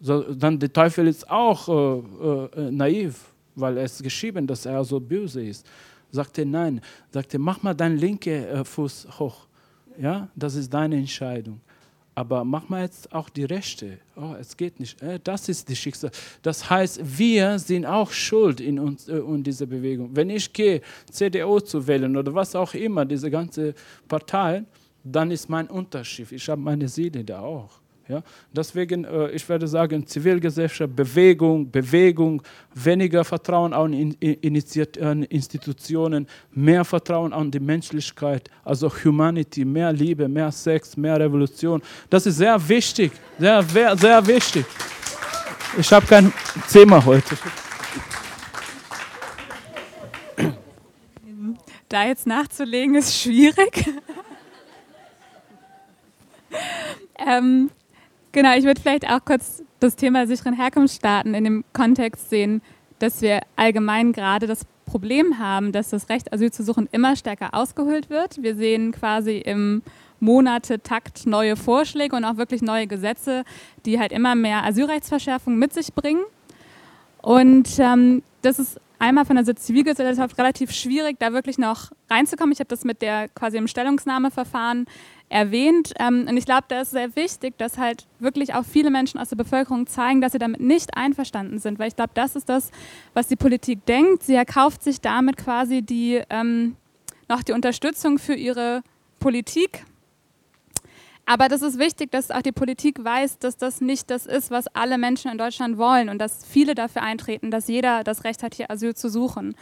So, dann der Teufel ist auch äh, äh, naiv, weil es geschrieben, dass er so böse ist. Sagte nein. Sagte, mach mal deinen linken äh, Fuß hoch. Ja, das ist deine Entscheidung. Aber mach mal jetzt auch die rechte. Oh, es geht nicht. Äh, das ist die Schicksal. Das heißt, wir sind auch schuld in uns äh, in dieser Bewegung. Wenn ich gehe, CDU zu wählen oder was auch immer, diese ganze Partei, dann ist mein Unterschied. Ich habe meine Seele da auch. Ja? Deswegen, äh, ich würde sagen, Zivilgesellschaft, Bewegung, Bewegung, weniger Vertrauen an, in, in, Institutionen, mehr Vertrauen an die Menschlichkeit, also Humanity, mehr Liebe, mehr Sex, mehr Revolution. Das ist sehr wichtig, sehr, sehr, sehr wichtig. Ich habe kein Thema heute. Da jetzt nachzulegen ist schwierig. *laughs* Ähm, genau, ich würde vielleicht auch kurz das Thema sicheren Herkunftsstaaten in dem Kontext sehen, dass wir allgemein gerade das Problem haben, dass das Recht, Asyl zu suchen, immer stärker ausgehöhlt wird. Wir sehen quasi im Monate-Takt neue Vorschläge und auch wirklich neue Gesetze, die halt immer mehr Asylrechtsverschärfung mit sich bringen. Und ähm, das ist einmal von der Zivilgesellschaft relativ schwierig, da wirklich noch reinzukommen. Ich habe das mit der quasi im Stellungnahmeverfahren erwähnt. Ähm, und ich glaube, da ist sehr wichtig, dass halt wirklich auch viele Menschen aus der Bevölkerung zeigen, dass sie damit nicht einverstanden sind. Weil ich glaube, das ist das, was die Politik denkt. Sie erkauft sich damit quasi die, ähm, noch die Unterstützung für ihre Politik aber das ist wichtig, dass auch die Politik weiß, dass das nicht das ist, was alle Menschen in Deutschland wollen und dass viele dafür eintreten, dass jeder das Recht hat, hier Asyl zu suchen.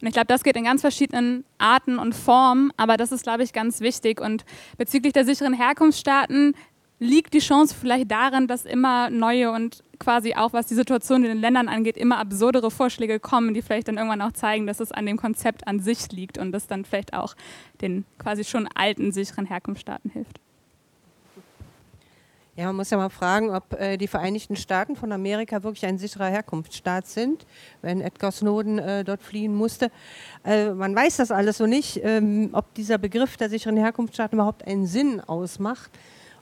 Und ich glaube, das geht in ganz verschiedenen Arten und Formen, aber das ist, glaube ich, ganz wichtig. Und bezüglich der sicheren Herkunftsstaaten liegt die Chance vielleicht darin, dass immer neue und quasi auch, was die Situation in den Ländern angeht, immer absurdere Vorschläge kommen, die vielleicht dann irgendwann auch zeigen, dass es an dem Konzept an sich liegt und das dann vielleicht auch den quasi schon alten sicheren Herkunftsstaaten hilft. Ja, man muss ja mal fragen, ob äh, die Vereinigten Staaten von Amerika wirklich ein sicherer Herkunftsstaat sind, wenn Edgar Snowden äh, dort fliehen musste. Äh, man weiß das alles so nicht, ähm, ob dieser Begriff der sicheren Herkunftsstaat überhaupt einen Sinn ausmacht.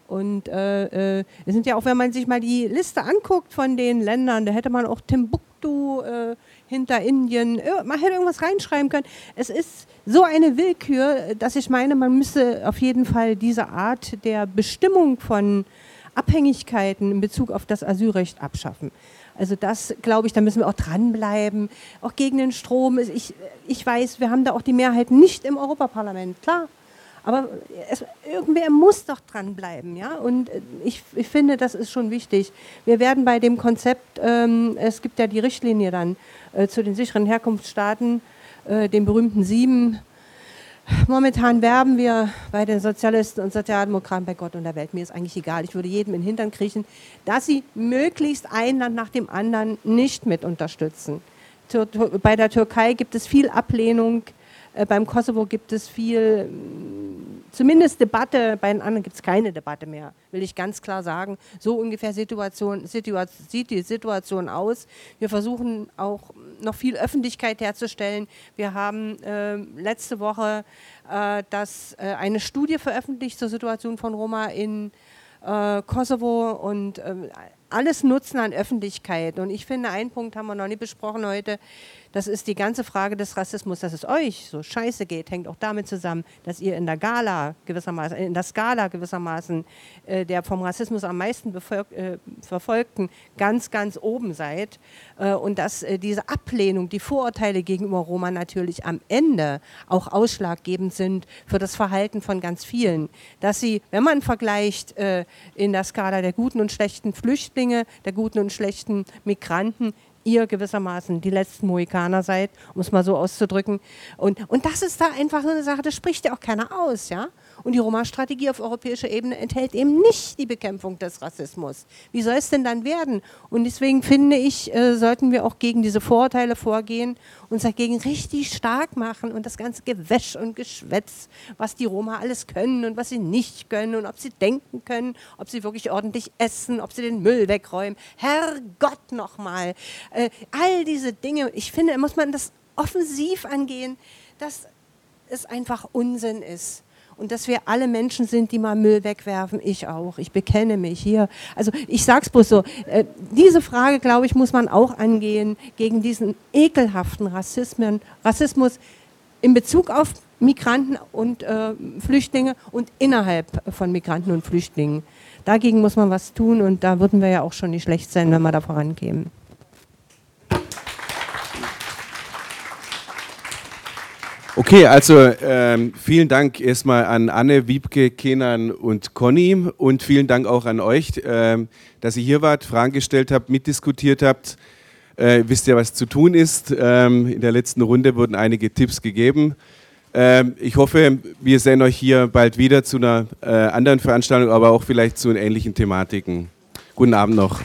Und äh, äh, es sind ja auch, wenn man sich mal die Liste anguckt von den Ländern, da hätte man auch Timbuktu äh, hinter Indien, man hätte irgendwas reinschreiben können. Es ist so eine Willkür, dass ich meine, man müsste auf jeden Fall diese Art der Bestimmung von Abhängigkeiten in Bezug auf das Asylrecht abschaffen. Also das, glaube ich, da müssen wir auch dranbleiben, auch gegen den Strom. Ich, ich weiß, wir haben da auch die Mehrheit nicht im Europaparlament, klar. Aber es, irgendwer muss doch dranbleiben, ja. Und ich, ich finde, das ist schon wichtig. Wir werden bei dem Konzept, ähm, es gibt ja die Richtlinie dann äh, zu den sicheren Herkunftsstaaten, äh, den berühmten sieben Momentan werben wir bei den Sozialisten und Sozialdemokraten bei Gott und der Welt. Mir ist eigentlich egal. Ich würde jedem in den Hintern kriechen, dass sie möglichst ein Land nach dem anderen nicht mit unterstützen. Bei der Türkei gibt es viel Ablehnung äh, beim Kosovo gibt es viel, zumindest Debatte, bei den anderen gibt es keine Debatte mehr, will ich ganz klar sagen. So ungefähr Situation, Situation, sieht die Situation aus. Wir versuchen auch noch viel Öffentlichkeit herzustellen. Wir haben äh, letzte Woche äh, das, äh, eine Studie veröffentlicht zur Situation von Roma in äh, Kosovo und ähm, alles Nutzen an Öffentlichkeit. Und ich finde, einen Punkt haben wir noch nie besprochen heute. Das ist die ganze Frage des Rassismus, dass es euch so scheiße geht, hängt auch damit zusammen, dass ihr in der Gala gewissermaßen, in der Skala gewissermaßen äh, der vom Rassismus am meisten äh, Verfolgten ganz, ganz oben seid. Äh, und dass äh, diese Ablehnung, die Vorurteile gegenüber Roma natürlich am Ende auch ausschlaggebend sind für das Verhalten von ganz vielen. Dass sie, wenn man vergleicht äh, in der Skala der guten und schlechten Flüchtlinge, der guten und schlechten Migranten, ihr gewissermaßen die letzten Mohikaner seid, um es mal so auszudrücken. Und, und das ist da einfach so eine Sache, das spricht ja auch keiner aus, ja. Und die Roma-Strategie auf europäischer Ebene enthält eben nicht die Bekämpfung des Rassismus. Wie soll es denn dann werden? Und deswegen finde ich, äh, sollten wir auch gegen diese Vorurteile vorgehen, uns dagegen richtig stark machen und das ganze Gewäsch und Geschwätz, was die Roma alles können und was sie nicht können und ob sie denken können, ob sie wirklich ordentlich essen, ob sie den Müll wegräumen. Herrgott nochmal. Äh, all diese Dinge, ich finde, muss man das offensiv angehen, dass es einfach Unsinn ist und dass wir alle Menschen sind, die mal Müll wegwerfen. Ich auch. Ich bekenne mich hier. Also ich sag's bloß so. Äh, diese Frage, glaube ich, muss man auch angehen gegen diesen ekelhaften Rassismen, Rassismus in Bezug auf Migranten und äh, Flüchtlinge und innerhalb von Migranten und Flüchtlingen. Dagegen muss man was tun und da würden wir ja auch schon nicht schlecht sein, wenn wir da vorankämen. Okay, also ähm, vielen Dank erstmal an Anne, Wiebke, Kenan und Conny und vielen Dank auch an euch, ähm, dass ihr hier wart, Fragen gestellt habt, mitdiskutiert habt. Äh, wisst ihr, was zu tun ist? Ähm, in der letzten Runde wurden einige Tipps gegeben. Ähm, ich hoffe, wir sehen euch hier bald wieder zu einer äh, anderen Veranstaltung, aber auch vielleicht zu ähnlichen Thematiken. Guten Abend noch.